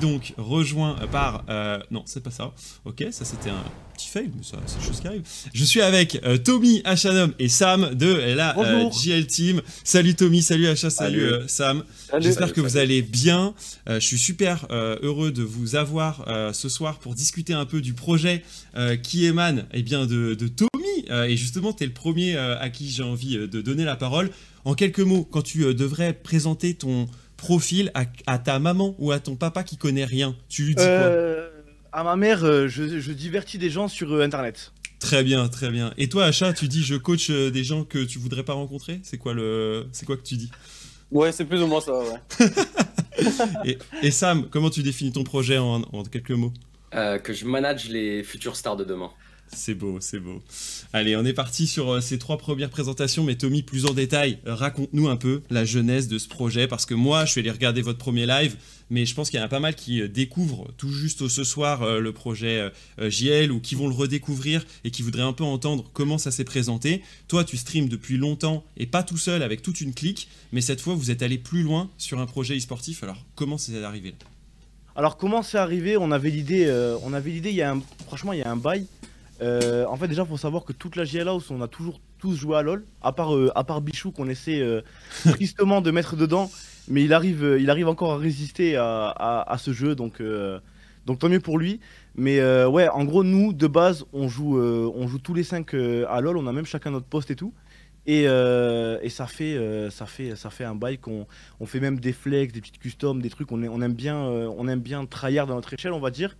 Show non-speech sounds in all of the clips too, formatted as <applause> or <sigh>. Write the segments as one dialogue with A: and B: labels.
A: donc rejoint par euh, non c'est pas ça. Ok ça c'était un petit fail mais ça c'est chose qui arrive. Je suis avec euh, Tommy Hachanom et Sam de la euh, JL Team. Salut Tommy. Salut Hacha salut, Sam. J'espère que vous allez bien. Je suis super heureux de vous avoir ce soir pour discuter un peu du projet qui émane eh bien de, de Tommy. Et justement tu es le premier à qui j'ai envie de donner la parole. En quelques mots quand tu devrais présenter ton profil à, ta maman ou à ton papa qui connaît rien Tu lui dis quoi euh,
B: À ma mère, euh, je, divertis des gens sur euh, Internet.
A: Très bien, très bien. Et toi, Acha, tu dis je coach des gens que tu voudrais pas rencontrer? C'est quoi le, c'est quoi que tu dis?
C: Ouais, c'est plus ou moins ça. Ouais. <laughs>
A: et, Sam, comment tu définis ton projet en, en quelques mots?
D: Que je manage les futures stars de demain.
A: C'est beau, c'est beau. Allez, on est parti sur euh, ces trois premières présentations, mais Tommy, plus en détail, raconte-nous un peu la jeunesse de ce projet, parce que moi, je suis allé regarder votre premier live, mais je pense qu'il y en a pas mal qui euh, découvrent tout juste ce soir euh, le projet JL, ou qui vont le redécouvrir, et qui voudraient un peu entendre comment ça s'est présenté. Toi, tu streams depuis longtemps, et pas tout seul, avec toute une clique, mais cette fois, vous êtes allé plus loin sur un projet e-sportif, alors comment c'est arrivé
B: alors comment c'est arrivé? On avait l'idée, on avait l'idée. Il y a un, franchement, il y a un bail. Euh, en fait, déjà, faut savoir que toute la JL House, on a toujours tous joué à LoL, à part, euh, à part Bichou qu'on essaie euh, <laughs> tristement de mettre dedans, mais il arrive, il arrive encore à résister à, ce jeu, donc, donc tant mieux pour lui. Mais ouais, en gros, nous, de base, on joue, on joue tous les 5 à LoL, on a même chacun notre poste et tout. Et, ça, fait, ça, fait, ça fait un bail qu'on on fait même des flex, des petites customs, des trucs, on, on aime bien, on aime bien tryhard dans notre échelle, on va dire.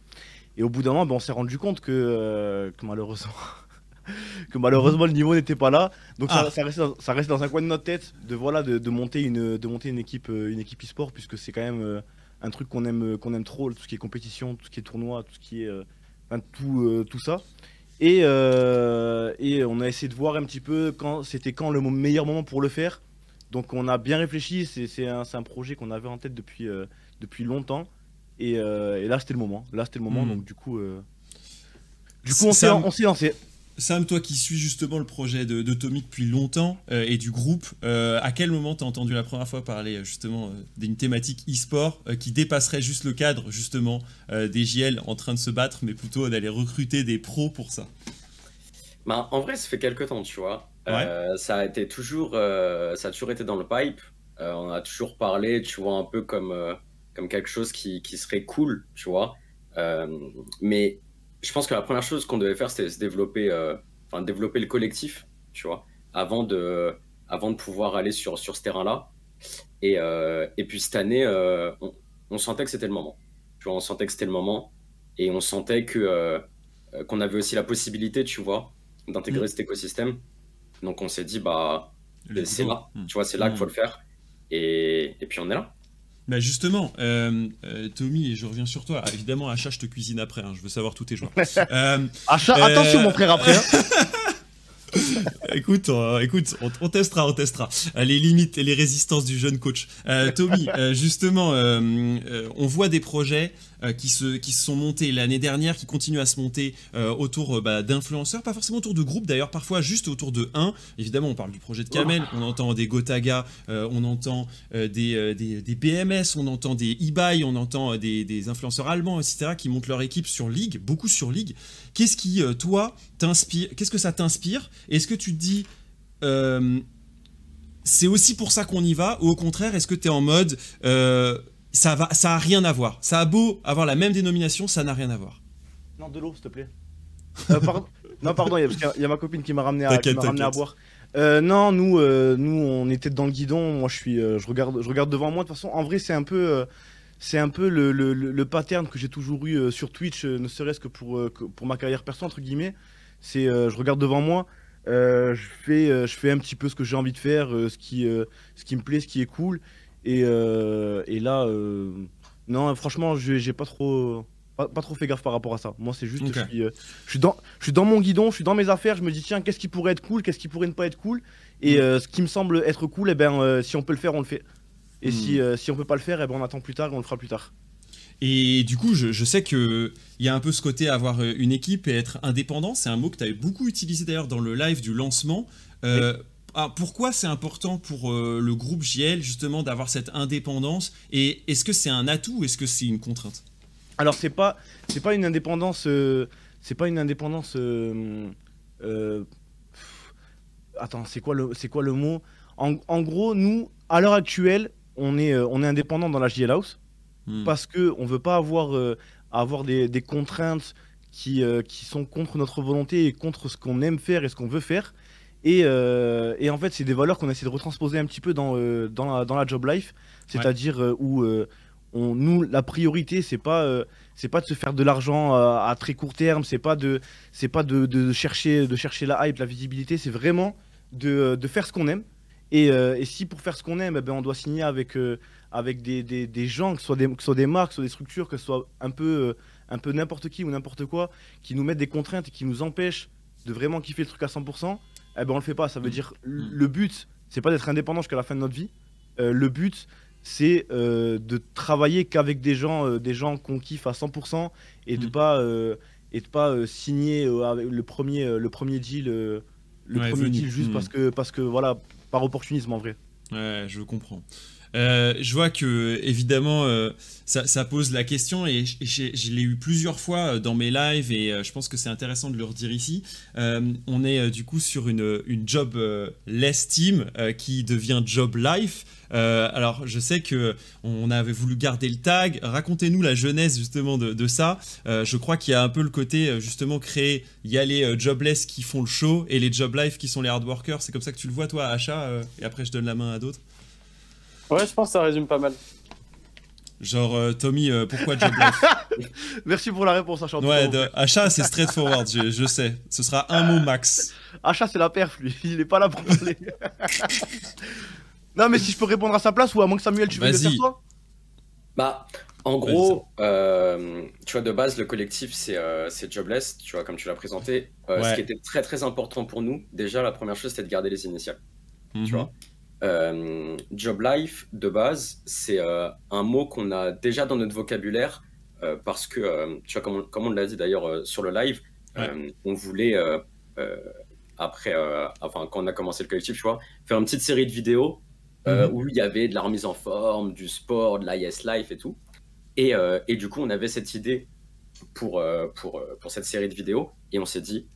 B: Et au bout d'un moment, ben, on s'est rendu compte que, euh, malheureusement, <laughs> que malheureusement le niveau n'était pas là. Donc ça, ah. reste ça, restait, dans un coin de notre tête de voilà de, monter une de monter une équipe euh, une équipe e-sport puisque c'est quand même euh, un truc qu'on aime qu'on aime trop tout ce qui est compétition, tout ce qui est tournoi, tout ce qui est tout tout ça. Et, et on a essayé de voir un petit peu quand c'était quand le meilleur moment pour le faire. Donc on a bien réfléchi, c'est un, un, projet qu'on avait en tête depuis, depuis longtemps. Euh, et, là, c'était le moment. Là, c'était le moment. Hmm. Donc, du coup, euh, du coup, on s'est lancé.
A: Sam, toi qui suis justement le projet de, de Tommy depuis longtemps euh, et du groupe, à quel moment t'as entendu la première fois parler justement d'une thématique e-sport qui dépasserait juste le cadre justement des JL en train de se battre, mais plutôt d'aller recruter des pros pour ça?
D: Bah, En vrai, ça fait quelques temps, tu vois. ça a été toujours, ça a toujours été dans le pipe. on a toujours parlé, tu vois, un peu comme comme quelque chose qui, qui serait cool, tu vois. Euh, mais je pense que la première chose qu'on devait faire, c'était se développer, euh, enfin, développer le collectif, tu vois, avant de, avant de pouvoir aller sur, sur ce terrain-là. Et, euh, et puis cette année, on, sentait que c'était le moment. Tu vois, on sentait que c'était le moment. Et on sentait que qu'on avait aussi la possibilité, tu vois, d'intégrer mm. cet écosystème. Donc on s'est dit, bah, c'est là, mm. tu vois, c'est là qu'il faut mm. le faire. Et, et puis on est là.
A: Bah justement, euh, euh, Tommy, et je reviens sur toi. évidemment, Achat, je te cuisine après. Hein, je veux savoir tous tes joueurs. <laughs>
B: Euh, Achat, attention mon frère après. Hein. <laughs>
A: écoute, écoute, on, testera, on testera les limites et les résistances du jeune coach. Tommy, justement, on voit des projets euh, qui, se, qui se sont montés l'année dernière, qui continuent à se monter euh, autour euh, bah, d'influenceurs, pas forcément autour de groupes d'ailleurs, parfois juste autour de un. Évidemment, on parle du projet de Kamel, on entend des Gotaga, on entend des, des, des, PMS, on entend des eBay, on entend des, des, influenceurs allemands, etc., qui montent leur équipe sur League, beaucoup sur League. Qu'est-ce qui, toi, t'inspire Qu'est-ce que ça t'inspire? Est-ce que tu te dis c'est aussi pour ça qu'on y va Ou au contraire, est-ce que tu es en mode ça va, ça a rien à voir. Ça a beau avoir la même dénomination, ça n'a rien à voir.
B: Non, de l'eau, s'il te plaît. Euh, <laughs> non, pardon, il y, a ma copine qui m'a ramené, à, ramené à boire. Euh, non, nous, euh, nous, on était dans le guidon. Moi, je suis, je regarde, je regarde devant moi. De toute façon, en vrai, c'est un peu, c'est un peu le, le, le, pattern que j'ai toujours eu sur Twitch, ne serait-ce que pour, pour ma carrière perso entre guillemets. C'est, je regarde devant moi. je fais, je fais un petit peu ce que j'ai envie de faire, ce qui, ce qui me plaît, ce qui est cool. Euh, et, là, euh, non, franchement, j'ai pas trop, pas, trop fait gaffe par rapport à ça. Moi, c'est juste, je, suis, euh, je, suis dans, je suis dans mon guidon, je suis dans mes affaires, je me dis, tiens, qu'est-ce qui pourrait être cool, qu'est-ce qui pourrait ne pas être cool? Et mm. ce qui me semble être cool, et eh ben, si on peut le faire, on le fait. Et si, mm. si on peut pas le faire, eh ben, on attend plus tard et on le fera plus tard.
A: Et du coup, je, sais qu'il y a un peu ce côté avoir une équipe et être indépendant. C'est un mot que tu avais beaucoup utilisé d'ailleurs dans le live du lancement ah, pourquoi c'est important pour le groupe JL justement d'avoir cette indépendance Et est-ce que c'est un atout ou est-ce que c'est une contrainte?
B: Alors c'est pas c'est pas une indépendance c'est pas une indépendance attends c'est quoi le c'est quoi le mot? En, gros nous à l'heure actuelle on est on est indépendant dans la JL House hmm. parce que on veut pas avoir avoir des, des contraintes qui, euh, qui sont contre notre volonté et contre ce qu'on aime faire et ce qu'on veut faire. Et, euh, et, en fait, c'est des valeurs qu'on essaie de retransposer un petit peu dans, euh, dans, la, dans la job life, c'est-à-dire où on, nous, la priorité, c'est pas, c'est pas de se faire de l'argent à, très court terme, c'est pas de, c'est pas de, de, chercher, de chercher la hype, la visibilité, c'est vraiment de, de, faire ce qu'on aime. Et, et, si pour faire ce qu'on aime, eh ben, on doit signer avec, avec des, des, des, gens, que ce, soit des, que ce soit des marques, que ce soit des structures, que ce soit un peu un peu n'importe qui ou n'importe quoi, qui nous mettent des contraintes et qui nous empêchent de vraiment kiffer le truc à 100%, eh ben on le fait pas. Ça veut mm. dire mm. le but, c'est pas d'être indépendant jusqu'à la fin de notre vie. Euh, le but, c'est euh, de travailler qu'avec des gens, euh, des gens qu'on kiffe à 100% et de mm. pas et de pas signer le premier le premier deal le premier deal juste parce que parce que voilà par opportunisme en vrai.
A: Ouais, je comprends. Euh, je vois que évidemment euh, ça, pose la question et je l'ai eu plusieurs fois euh, dans mes lives et je pense que c'est intéressant de le redire ici. on est du coup sur une, une job less team qui devient job life. alors je sais que on avait voulu garder le tag. Racontez-nous la jeunesse justement de, ça. je crois qu'il y a un peu le côté justement créer. Il y a les jobless qui font le show et les job life qui sont les hard workers. C'est comme ça que tu le vois toi, Achat. et après je donne la main à d'autres.
C: Ouais, je pense que ça résume pas mal.
A: Genre, euh, Tommy, euh, pourquoi Job Life <laughs>
B: Merci pour la réponse, Achat.
A: Ouais, Achat, c'est straightforward, je, je sais. Ce sera un mot max.
B: Achat, c'est la perf, lui. Il est pas là pour parler. non, mais si je peux répondre à sa place ou à moins que Samuel, tu veux le faire toi
D: Bah, en gros, euh, tu vois, de base, le collectif, c'est Jobless, tu vois, comme tu l'as présenté. Ce qui était très, très important pour nous, déjà, la première chose, c'était de garder les initiales. Tu mhm. vois euh, job life, de base, c'est euh, un mot qu'on a déjà dans notre vocabulaire euh, parce que, tu vois, comme on, comme on l'a dit d'ailleurs sur le live, on voulait, après, enfin, quand on a commencé le collectif, tu vois, faire une petite série de vidéos mhm. où il y avait de la remise en forme, du sport, de l'IS Life et tout. Et, et, du coup, on avait cette idée pour, pour, pour cette série de vidéos et on s'est dit,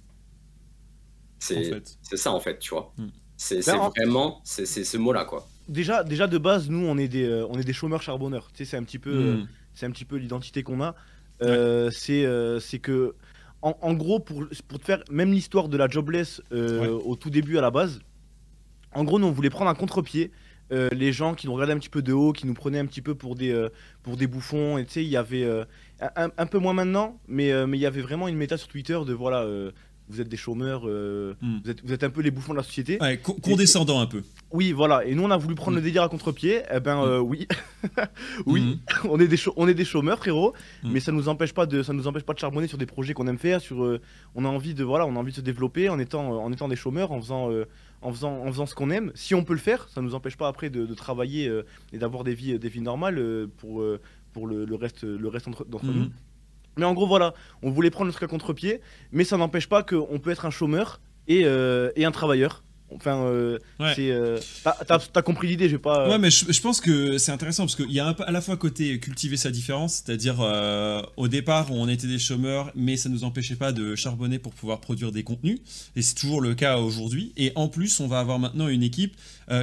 D: c'est ça en fait, tu vois. Mm. C'est ben, vraiment c'est ce mot-là, quoi.
B: Déjà, déjà de base, nous, on est des, euh, on est des chômeurs charbonneurs. Tu sais, c'est un petit peu, euh, hmm. c'est un petit peu l'identité qu'on a. Euh, c'est, c'est que, en, gros, pour, pour te faire même l'histoire de la jobless au tout début à la base, en gros, nous, on voulait prendre un contre-pied. les gens qui nous regardaient un petit peu de haut, qui nous prenaient un petit peu pour des, pour des bouffons. Et tu sais, il y avait un, un, peu moins maintenant, mais mais il y avait vraiment une méta sur Twitter de voilà, vous êtes des chômeurs, euh, hmm. vous, êtes, vous, êtes, un peu les bouffons de la société.
A: condescendant un peu.
B: Oui, voilà. Et nous, on a voulu prendre le hmm. délire à contre-pied. Eh ben, euh, oui, <laughs> oui, hmm. <laughs> on est des on est des chômeurs, frérot. Mais ça nous empêche pas de, ça nous empêche pas de charbonner sur des projets qu'on aime faire. Sur, euh, on a envie de, voilà, on a envie de se développer en étant, en étant des chômeurs, en faisant, en faisant, en faisant ce qu'on aime. Si on peut le faire, ça nous empêche pas après de, travailler et d'avoir des vies, des vies normales pour, pour le, reste, le reste d'entre nous. Mais en gros, voilà, on voulait prendre le truc à contre-pied, mais ça n'empêche pas qu'on peut être un chômeur et, euh, et un travailleur. Enfin, euh, c'est. Euh, t'as compris l'idée, je vais pas.
A: Ouais, mais je, pense que c'est intéressant parce qu'il y a un, à la fois côté cultiver sa différence, c'est-à-dire au départ on était des chômeurs, mais ça nous empêchait pas de charbonner pour pouvoir produire des contenus, et c'est toujours le cas aujourd'hui. Et en plus, on va avoir maintenant une équipe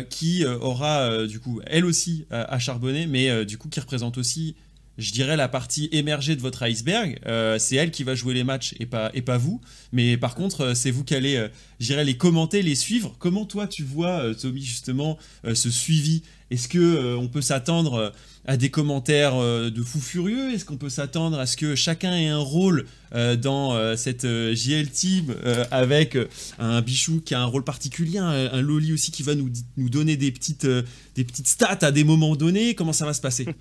A: qui aura du coup elle aussi à charbonner, mais du coup qui représente aussi je dirais, la partie émergée de votre iceberg. Euh, c'est elle qui va jouer les matchs et pas, et pas vous. Mais par contre, euh, c'est vous qui allez, euh, les commenter, les suivre. Comment toi, tu vois, Tommy, justement, ce suivi? Est-ce que on peut s'attendre à des commentaires de fous furieux. Est-ce qu'on peut s'attendre à ce que chacun ait un rôle dans cette JL Team avec un Bichou qui a un rôle particulier, un, Loli aussi qui va nous, nous donner des petites, des petites stats à des moments donnés? Comment ça va se passer? <laughs>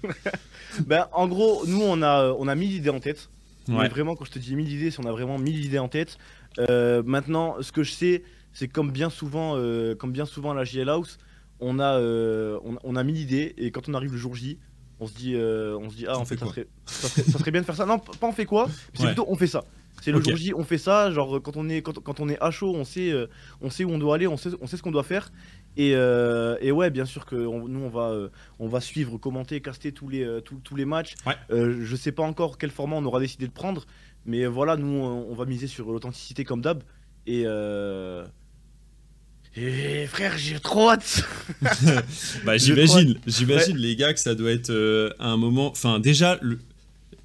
B: Ben, en gros, nous, on a, on a mille idées en tête. Mais vraiment, quand je te dis mille idées, c'est on a vraiment mille idées en tête. Euh, maintenant, ce que je sais, c'est comme bien souvent, euh, comme bien souvent à la JL House, on a, euh, on, a mille idées. Et quand on arrive le jour J, on se dit, on se dit ah en fait, ça serait, ça serait, bien de faire ça. Non, pas on fait quoi, c'est plutôt on fait ça. C'est le jour J, on fait ça. Genre quand on est quand, on est à chaud, on sait on sait où on doit aller, on sait on sait ce qu'on doit faire. Et, ouais, bien sûr que nous on va on va suivre, commenter, caster tous les tous, les matchs. je sais pas encore quel format on aura décidé de prendre, mais voilà, nous on va miser sur l'authenticité comme d'hab. Et et frère, j'ai trop hâte. <laughs>
A: bah, j'imagine, j'imagine les gars que ça doit être euh, un moment. Enfin, déjà le,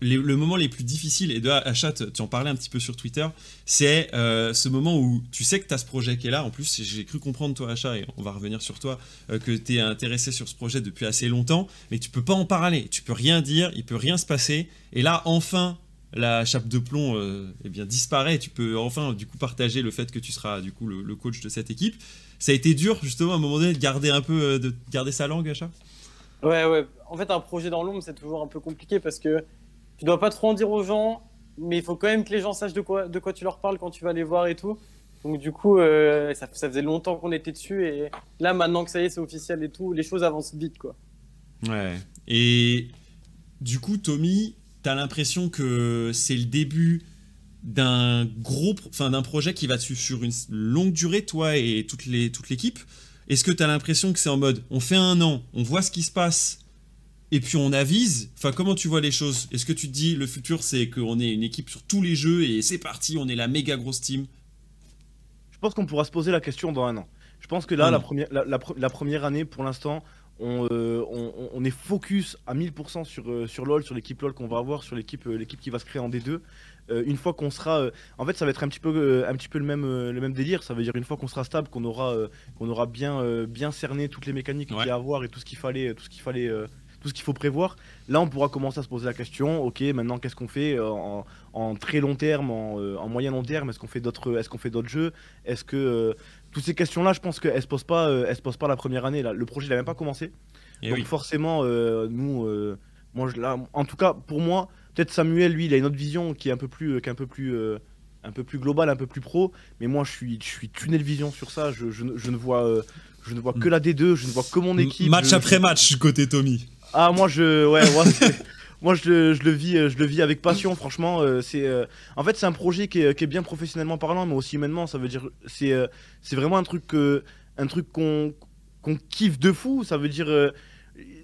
A: le moment les plus difficiles et de Achat, tu en parlais un petit peu sur Twitter, c'est euh, ce moment où tu sais que tu as ce projet qui est là. En plus, j'ai cru comprendre toi Achat et on va revenir sur toi euh, que tu es intéressé sur ce projet depuis assez longtemps, mais tu peux pas en parler, tu peux rien dire, il peut rien se passer. Et là, enfin, la chape de plomb eh bien disparaît. Tu peux enfin du coup partager le fait que tu seras du coup le coach de cette équipe ça a été dur justement à un moment donné de garder un peu euh, de garder sa langue, Acha?
C: Ouais, ouais. En fait, un projet dans l'ombre, c'est toujours un peu compliqué parce que tu dois pas trop en dire aux gens, mais il faut quand même que les gens sachent de quoi, de quoi tu leur parles quand tu vas les voir et tout. Donc du coup, euh, ça, faisait longtemps qu'on était dessus et là, maintenant que ça y est, c'est officiel et tout, les choses avancent vite, quoi.
A: Ouais. Et du coup, Tommy, t'as l'impression que c'est le début d'un gros, enfin d'un projet qui va sur une longue durée, toi et toute les toute l'équipe. Est-ce que tu as l'impression que c'est en mode, on fait un an, on voit ce qui se passe, et puis on avise? Enfin, comment tu vois les choses? Est-ce que tu te dis, le futur, c'est qu'on est une équipe sur tous les jeux et c'est parti, on est la méga grosse team?
B: Je pense qu'on pourra se poser la question dans un an. Je pense que là, la première, la, première année, pour l'instant, euh, on, on, est focus à 1000% sur, euh, sur LoL, sur l'équipe LoL qu'on va avoir, sur l'équipe euh, l'équipe qui va se créer en D2. Euh, une fois qu'on sera, en fait, ça va être un petit peu, un petit peu le même, le même délire. Ça veut dire une fois qu'on sera stable, qu'on aura, qu'on aura bien, bien cerné toutes les mécaniques qu'il y a à voir et tout ce qu'il fallait, tout ce qu'il fallait, tout ce qu'il faut prévoir. Là, on pourra commencer à se poser la question. Ok, maintenant, qu'est-ce qu'on fait en, très long terme, en, moyen long terme? Est-ce qu'on fait d'autres, est-ce qu'on fait d'autres jeux? Est-ce que toutes ces questions-là, je pense qu'elles se posent pas, elles se posent pas la première année. Là, le projet n'a même pas commencé. Et Donc forcément, nous, moi, là, en tout cas, pour moi Peut-être Samuel, lui, il a une autre vision qui est un peu plus, un peu plus, euh, un peu plus globale, un peu plus pro. Mais moi, je suis, je suis tunnel vision sur ça. Je, je, ne vois, euh, je ne vois que la D2. Je ne vois que mon équipe.
A: Match après match côté Tommy.
B: Ah moi je, ouais, moi, je, je, le vis, je le vis avec passion. Franchement, euh, c'est, en fait, c'est un projet qui est, qui est, bien professionnellement parlant, mais aussi humainement. Ça veut dire, c'est, c'est vraiment un truc, un truc qu'on, qu'on kiffe de fou. Ça veut dire,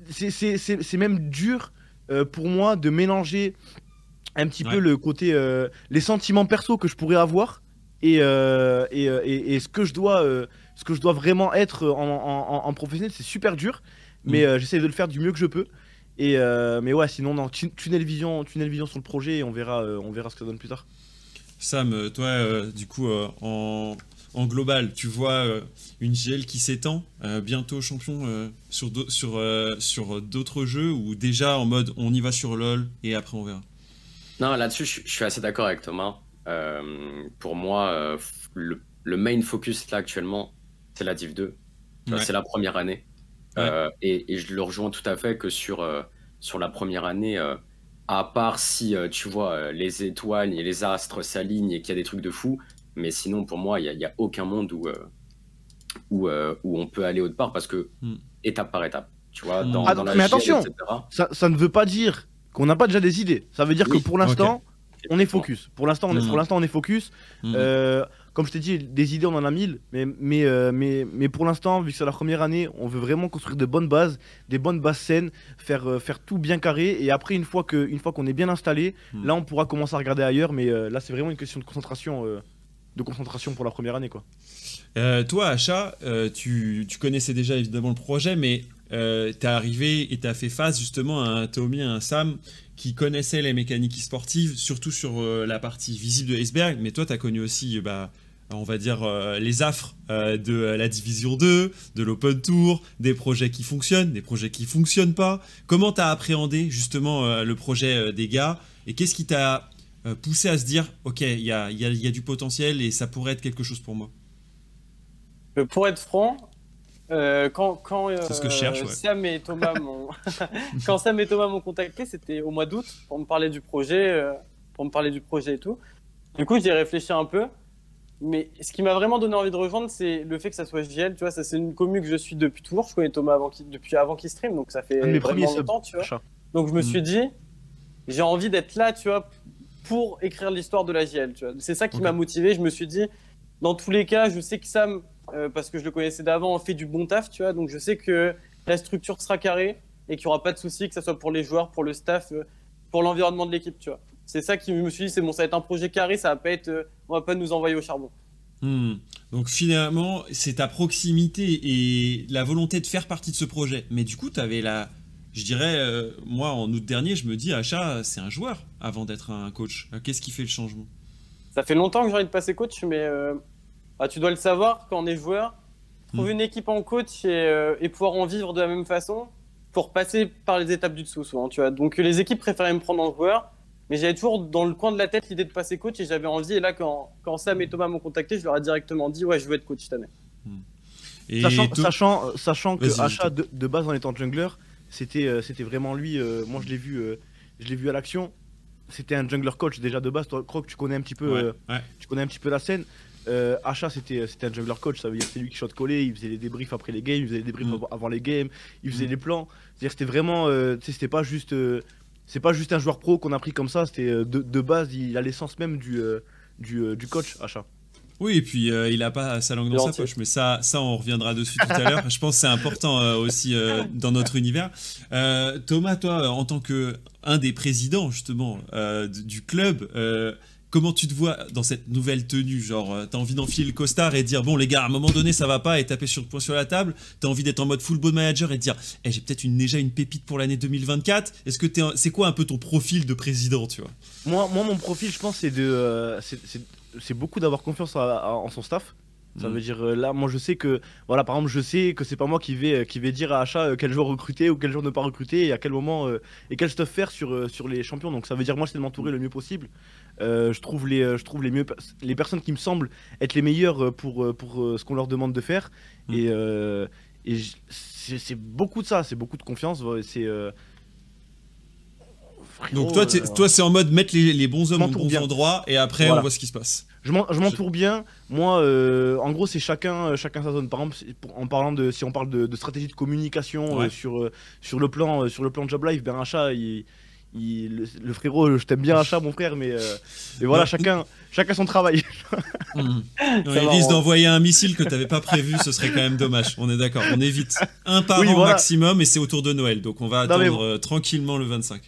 B: c'est même dur euh, pour moi de mélanger un petit peu le côté, euh, les sentiments perso que je pourrais avoir et, euh, et, ce, que je dois, ce que je dois vraiment être en, professionnel. C'est super dur, mais mm. j'essaie de le faire du mieux que je peux. Et mais ouais, sinon, non, tunnel vision, tunnel vision sur le projet et on verra, on verra ce que ça donne plus tard.
A: Sam, toi, du coup, en, en global, tu vois euh, une GL qui s'étend, euh, bientôt champion euh, sur, sur, sur d'autres jeux ou déjà en mode on y va sur LoL et après on verra?
D: Non, là-dessus, je, suis assez d'accord avec Thomas. pour moi, le, main focus là actuellement, c'est la Div 2. C'est la première année. Et, je le rejoins tout à fait que sur, sur la première année, à part si tu vois les étoiles et les astres s'alignent et qu'il y a des trucs de fou, mais sinon, pour moi, il n'y a, aucun monde où, euh, où, euh, où, on peut aller autre part parce que hmm. étape par étape. Tu vois, dans,
B: ah, mais attention, ça, ça, ne veut pas dire qu'on n'a pas déjà des idées. Ça veut dire que pour l'instant, on est focus. Pour l'instant, on est, pour hmm. l'instant, on est focus. Hmm. Euh, comme je t'ai dit, des idées, on en a mille. Mais, mais, mais, mais pour l'instant, vu que c'est la première année, on veut vraiment construire de bonnes bases, des bonnes bases saines, faire, faire tout bien carré. Et après, une fois qu'on est bien installé, là, on pourra commencer à regarder ailleurs. Mais là, c'est vraiment une question de concentration de concentration pour la première année. Quoi.
A: Euh, toi, Acha, euh, tu, connaissais déjà évidemment le projet, mais euh, tu es arrivé et tu as fait face justement à un Tommy, à un Sam qui connaissait les mécaniques sportives, surtout sur la partie visible de Iceberg, mais toi, tu as connu aussi, bah, on va dire, les affres de la Division 2, de l'Open Tour, des projets qui fonctionnent, des projets qui fonctionnent pas. Comment tu as appréhendé justement le projet des gars et qu'est-ce qui t'a euh, pousser à se dire ok il y a, y a, du potentiel et ça pourrait être quelque chose pour moi?
C: Euh, pour être franc euh, quand, quand
A: ce que je cherche,
C: Sam et Thomas <laughs> m'ont <laughs> quand Sam et Thomas m'ont contacté c'était au mois d'août pour me parler du projet pour me parler du projet et tout du coup j'ai réfléchi un peu mais ce qui m'a vraiment donné envie de rejoindre, c'est le fait que ça soit JL. Tu vois, ça c'est une commune que je suis depuis toujours. Je connais Thomas avant depuis avant qu'il stream, donc ça fait
B: mes premiers
C: longtemps, tu vois. Donc je me suis mm. dit, j'ai envie d'être là, tu vois, pour écrire l'histoire de la JL. C'est ça qui m'a motivé. Je me suis dit, dans tous les cas, je sais que Sam, euh, parce que je le connaissais d'avant, fait du bon taf, tu vois. Donc je sais que la structure sera carrée et qu'il n'y aura pas de souci, que ce soit pour les joueurs, pour le staff, euh, pour l'environnement de l'équipe, tu vois. C'est ça qui me suis dit, c'est bon, ça va être un projet carré, ça va pas être, euh, on va pas nous envoyer au charbon.
A: Hmm. Donc finalement, c'est ta proximité et la volonté de faire partie de ce projet. Mais du coup, tu avais la... Je dirais, euh, moi, en août dernier, je me dis, Achat, c'est un joueur avant d'être un coach. Qu'est-ce qui fait le changement?
C: Ça fait longtemps que j'ai envie de passer coach, mais euh, bah, tu dois le savoir, quand on est joueur, trouver hmm. une équipe en coach et, pouvoir en vivre de la même façon, pour passer par les étapes du dessous, souvent, tu vois. Donc les équipes préféraient me prendre en joueur, mais j'avais toujours dans le coin de la tête l'idée de passer coach et j'avais envie. Et là, quand, quand Sam et Thomas m'ont contacté, je leur ai directement dit Ouais, je veux être coach cette année.
B: Hmm. sachant, sachant, sachant, que Achat de, base en étant jungler, c'était euh, c'était vraiment lui. Euh, moi, je l'ai vu, euh, je l'ai vu à l'action. C'était un jungler coach déjà de base. Toi, Croc, tu connais un petit peu, tu connais un petit peu la scène. Achat, c'était c'était un jungler coach. Ça veut dire c'est lui qui shot collé. Il faisait les débriefs après les games. Il faisait les débriefs hmm. avant les games. Il faisait les plans. C'est-à-dire c'était vraiment, c'était pas juste c'est pas juste un joueur pro qu'on a pris comme ça, c'était euh, de, base, il a l'essence même du, euh, euh, du, coach achat.
A: Oui, et puis il a pas sa langue dans sa poche, mais ça, ça on reviendra dessus tout à l'heure. <laughs> Je pense que c'est important aussi dans notre univers. Thomas, toi, en tant que un des présidents justement du club, Comment tu te vois dans cette nouvelle tenue Genre, euh, t'as envie d'enfiler le costard et dire bon les gars, à un moment donné ça va pas et taper sur le point sur la table. T'as envie d'être en mode football manager et dire eh, j'ai peut-être une, déjà une pépite pour l'année 2024. Est-ce que c'est quoi un peu ton profil de président, tu vois?
B: Moi, moi, mon profil, je pense, c'est de euh, c'est beaucoup d'avoir confiance en son staff. Ça mm. veut dire euh, là, moi je sais que, voilà, par exemple, je sais que c'est pas moi qui vais, qui vais dire à Achat quel jour recruter ou quel jour ne pas recruter et à quel moment et quel stuff faire sur, sur les champions. Donc ça veut dire moi c'est de m'entourer le mieux possible. Euh, je trouve les, euh, je trouve les mieux, les personnes qui me semblent être les meilleures euh, pour, pour ce qu'on leur demande de faire. Mm. Et, et c'est beaucoup de ça, c'est beaucoup de confiance. C'est
A: donc toi, toi c'est en mode mettre les, bons hommes au bons endroits et après on voit ce qui se passe.
B: Je m'entoure bien. Moi, en gros, c'est chacun, chacun sa zone. Par exemple, en parlant de, si on parle de, stratégie de communication sur, sur le plan, sur le plan de Job Life, Beracha, il, le, frérot, je t'aime bien un chat, mon frère, mais, euh, voilà, chacun, chacun son travail.
A: Mmh. il risque d'envoyer un missile que t'avais pas prévu, ce serait quand même dommage. On est d'accord, on évite un par an maximum et c'est autour de Noël, donc on va attendre euh, tranquillement le 25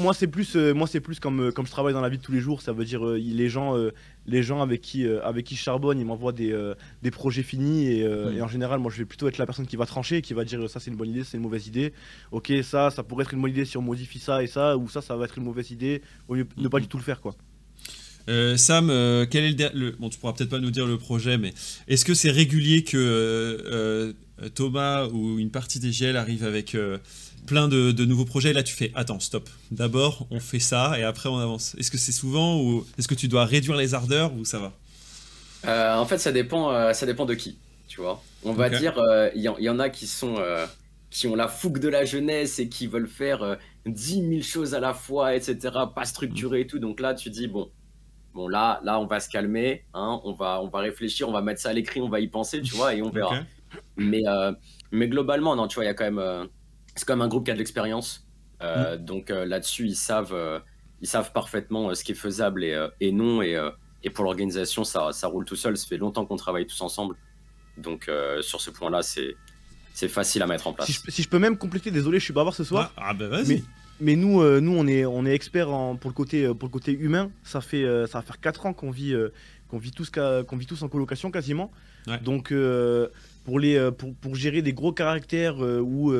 B: moi c'est plus euh, moi c'est plus comme euh, comme je travaille dans la vie de tous les jours ça veut dire euh, les gens les gens avec qui avec qui je charbonne ils m'envoient des, des projets finis mm. et, en général moi je vais plutôt être la personne qui va trancher qui va dire ça c'est une bonne idée c'est une mauvaise idée. Ok ça ça pourrait être une bonne idée si on modifie ça et ça ou ça ça va être une mauvaise idée au lieu de ne pas du tout le faire quoi.
A: Sam, quel est le, bon tu pourras peut-être pas nous dire le projet mais est-ce que c'est régulier que Thomas ou une partie des GL arrive avec plein de, nouveaux projets. Là, tu fais attends, stop. D'abord, on fait ça et après, on avance. Est-ce que c'est souvent ou est-ce que tu dois réduire les ardeurs ou ça va?
D: Euh, En fait, ça dépend, euh, ça dépend de qui. Tu vois, on va dire, euh, il y, en a qui sont qui ont la fougue de la jeunesse et qui veulent faire 10 000 choses à la fois, etc. Pas structuré et tout. Donc là, tu dis bon. Bon là, là, on va se calmer, hein, on va, on va réfléchir, on va mettre ça à l'écrit, on va y penser, tu vois, et on verra. Mais, mais globalement, non, tu vois, il y a quand même, c'est comme un groupe qui a de l'expérience. Euh, mm. Donc euh, là-dessus, ils savent, euh, ils savent parfaitement ce qui est faisable et, et non. Et, et pour l'organisation, ça, ça, roule tout seul. Ça fait longtemps qu'on travaille tous ensemble. Donc sur ce point-là, c'est c'est facile à mettre en place.
B: Si je, peux même compléter, désolé, je suis bavard ce soir.
A: Ah, ah bah vas-y.
B: Mais, nous, nous, on est, on est experts en, pour, le côté, pour le côté humain. Ça fait, ça va faire 4 ans qu'on vit, qu'on vit, tous, qu'on vit tous en colocation quasiment. Donc, pour, les, pour, pour, gérer des gros caractères ou,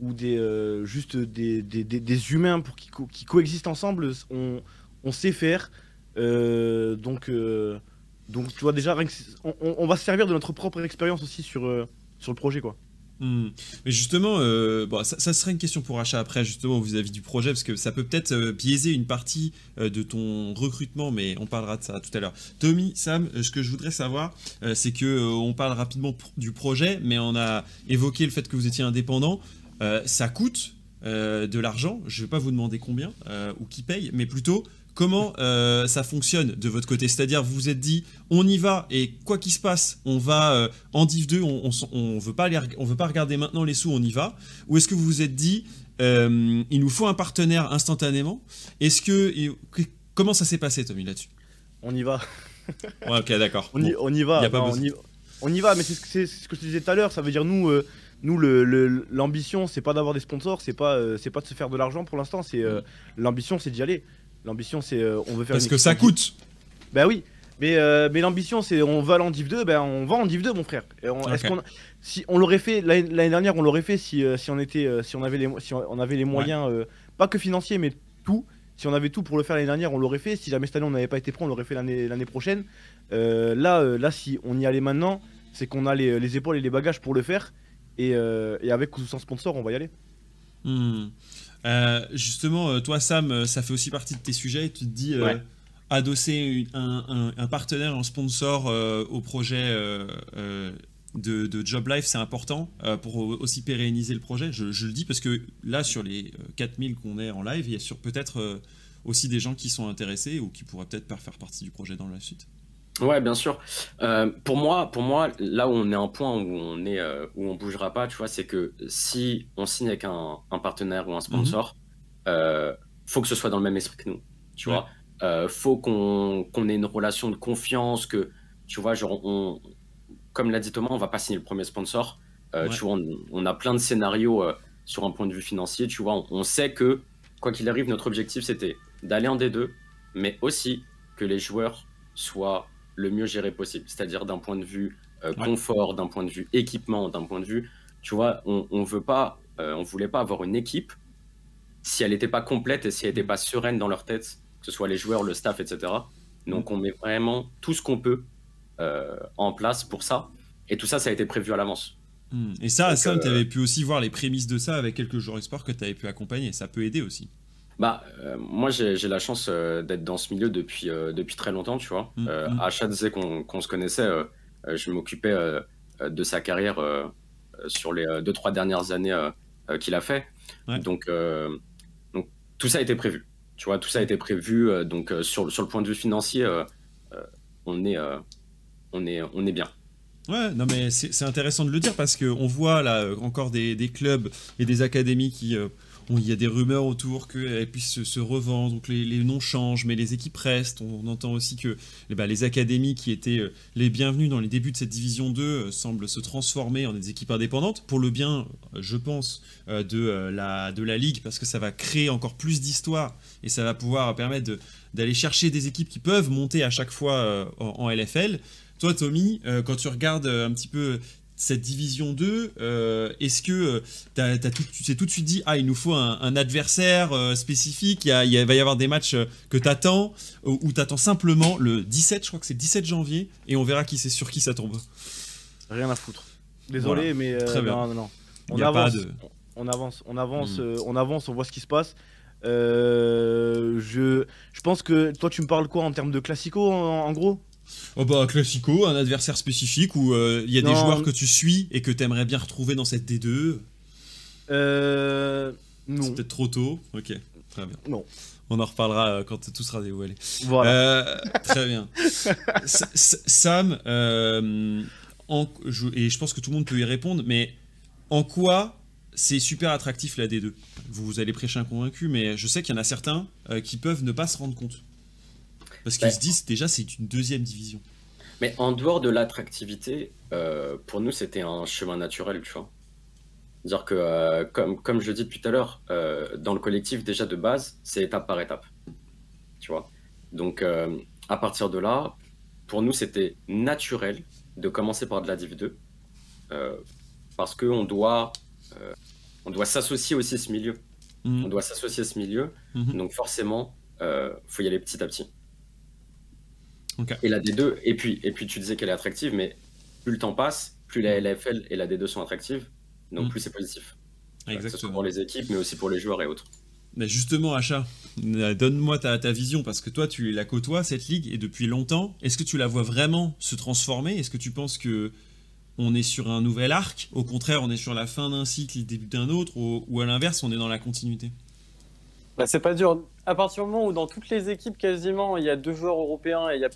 B: ou des, euh, juste des, des, des, humains pour qui, qui, coexistent ensemble, on, on sait faire. Euh, donc, euh, donc, tu vois, déjà, on, on, va se servir de notre propre expérience aussi sur, sur le projet, quoi.
A: Hmm. Mais justement, bon, ça, serait une question pour Achat après, justement, vis-à-vis du projet, parce que ça peut peut-être biaiser une partie de ton recrutement, mais on parlera de ça tout à l'heure. Tommy, Sam, ce que je voudrais savoir, c'est que on parle rapidement du projet, mais on a évoqué le fait que vous étiez indépendant. Euh, ça coûte euh, de l'argent. Je ne vais pas vous demander combien euh, ou qui paye, mais plutôt comment ça fonctionne de votre côté? C'est-à-dire, vous vous êtes dit, on y va et quoi qu'il se passe, on va en Div 2, on ne veut, pas veut pas regarder maintenant les sous, on y va. Ou est-ce que vous vous êtes dit, il nous faut un partenaire instantanément? Est-ce que comment ça s'est passé, Tommy, là-dessus?
B: On y va.
A: ouais, ok, d'accord.
B: On, y, on y va. on, y, on, y, va, mais c'est ce que je te disais tout à l'heure. Ça veut dire, nous, euh, nous l'ambition, le, c'est pas d'avoir des sponsors, c'est pas, euh, c'est pas de se faire de l'argent pour l'instant. C'est euh, L'ambition, c'est d'y aller. L'ambition, c'est on veut faire.
A: Parce que ça coûte.
B: Ben oui. Mais, mais l'ambition, c'est on va en Div 2, ben on va en Div 2, mon frère. Est-ce qu'on, si on l'aurait fait l'année dernière, on l'aurait fait si, si on était, si on avait les, si on avait les moyens, pas que financiers, mais tout. Si on avait tout pour le faire l'année dernière, on l'aurait fait. Si jamais cette année on n'avait pas été prêt, on l'aurait fait l'année prochaine. Euh, là, euh, là, si on y allait maintenant, c'est qu'on a les, épaules et les bagages pour le faire. Et, euh, avec ou sans sponsor, on va y aller.
A: Hmm. justement, toi, Sam, ça fait aussi partie de tes sujets. Tu te dis, adosser un, partenaire, un sponsor au projet de, Job Life, c'est important pour aussi pérenniser le projet. Je, je, le dis parce que là, sur les 4000 qu'on est en live, il y a peut-être aussi des gens qui sont intéressés ou qui pourraient peut-être faire partie du projet dans la suite.
D: Ouais, bien sûr. Euh, pour moi, pour moi, là où on est un point où on est, euh, où on bougera pas, tu vois, c'est que si on signe avec un, partenaire ou un sponsor, il euh, faut que ce soit dans le même esprit que nous, tu vois. faut qu'on ait une relation de confiance, que, tu vois, genre, on, comme l'a dit Thomas, on va pas signer le premier sponsor. Tu vois, on, a plein de scénarios sur un point de vue financier, tu vois. On, on sait que, quoi qu'il arrive, notre objectif, c'était d'aller en D2, mais aussi que les joueurs soient le mieux géré possible. C'est-à-dire d'un point de vue euh, confort, d'un point de vue équipement, d'un point de vue, tu vois, on, on veut pas, euh, on voulait pas avoir une équipe si elle n'était pas complète et si elle n'était pas sereine dans leur tête, que ce soit les joueurs, le staff, etc. Donc on met vraiment tout ce qu'on peut euh, en place pour ça. Et tout ça, ça a été prévu à l'avance.
A: Hmm. Et ça, ça tu avais pu aussi voir les prémices de ça avec quelques joueurs sport que tu avais pu accompagner. Ça peut aider aussi.
D: Bah, euh, moi, j'ai la chance euh, d'être dans ce milieu depuis, euh, depuis très longtemps, tu vois. Mm, mm. Achat disait qu'on se connaissait. je m'occupais de sa carrière sur les deux, trois dernières années qu'il a fait. Donc, donc, tout ça a été prévu. Tu vois, tout ça a été prévu. donc, sur, sur le point de vue financier, on, est, on, est, on est bien.
A: Ouais, non mais c'est intéressant de le dire parce qu'on voit là encore des, des, clubs et des académies qui il y a des rumeurs autour qu'elles puissent se, revendre, donc les, noms changent, mais les équipes restent. On, entend aussi que eh ben, les académies qui étaient euh, les bienvenues dans les débuts de cette division 2 euh, semblent se transformer en des équipes indépendantes, pour le bien, euh, je pense, de, la, de la ligue, parce que ça va créer encore plus d'histoire et ça va pouvoir permettre d'aller chercher des équipes qui peuvent monter à chaque fois en, LFL. Toi, Tommy, quand tu regardes un petit peu cette division 2, euh, est-ce que euh, tu t'es tout de suite dit, ah, il nous faut un, adversaire euh, spécifique, il, va y avoir des matchs que tu attends, ou tu attends simplement le 17, je crois que c'est le 17 janvier, et on verra qui c'est sur qui ça tombe
B: Rien à foutre. Désolé, mais non, non, On, avance, on avance, on avance, hmm. on avance, on voit ce qui se passe. je, je pense que toi, tu me parles quoi en termes de classico, en gros?
A: Oh bah classico, un adversaire spécifique où euh, il y a des joueurs que tu suis et que tu aimerais bien retrouver dans cette
B: D2 Euh. Non.
A: C'est peut-être trop tôt. Ok, très bien.
B: Non.
A: On en reparlera euh, quand tout sera dévoilé. Voilà. Euh, très bien. <laughs> Sam, en, et je pense que tout le monde peut y répondre, mais en quoi c'est super attractif la D2 Vous allez prêcher un convaincu, mais je sais qu'il y en a certains qui peuvent ne pas se rendre compte. Parce qu'ils se disent déjà c'est une deuxième division.
D: Mais en dehors de l'attractivité, euh, pour nous c'était un chemin naturel, tu vois. Dire que, euh, comme, comme je dis depuis tout à l'heure, euh, dans le collectif déjà de base, c'est étape par étape. Tu vois. Donc à partir de là, pour nous c'était naturel de commencer par de la Div 2. parce qu'on doit, on doit s'associer aussi à ce milieu. Mhm. On doit s'associer à ce milieu. Mhm. Donc forcément, il faut y aller petit à petit. Et la D2, et puis, et puis tu disais qu'elle est attractive, mais plus le temps passe, plus la LFL et la D2 sont attractives, donc mm. plus c'est positif. Exactement. pour les équipes, mais aussi pour les joueurs et autres.
A: Mais justement, Achat, donne-moi ta, ta, vision, parce que toi, tu la côtoies, cette ligue, et depuis longtemps. Est-ce que tu la vois vraiment se transformer? Est-ce que tu penses que on est sur un nouvel arc? Au contraire, on est sur la fin d'un cycle, le début d'un autre? Ou, à l'inverse, on est dans la continuité?
C: Bah, C'est pas dur. À partir du moment où dans toutes les équipes, quasiment, il y a deux joueurs européens et il y a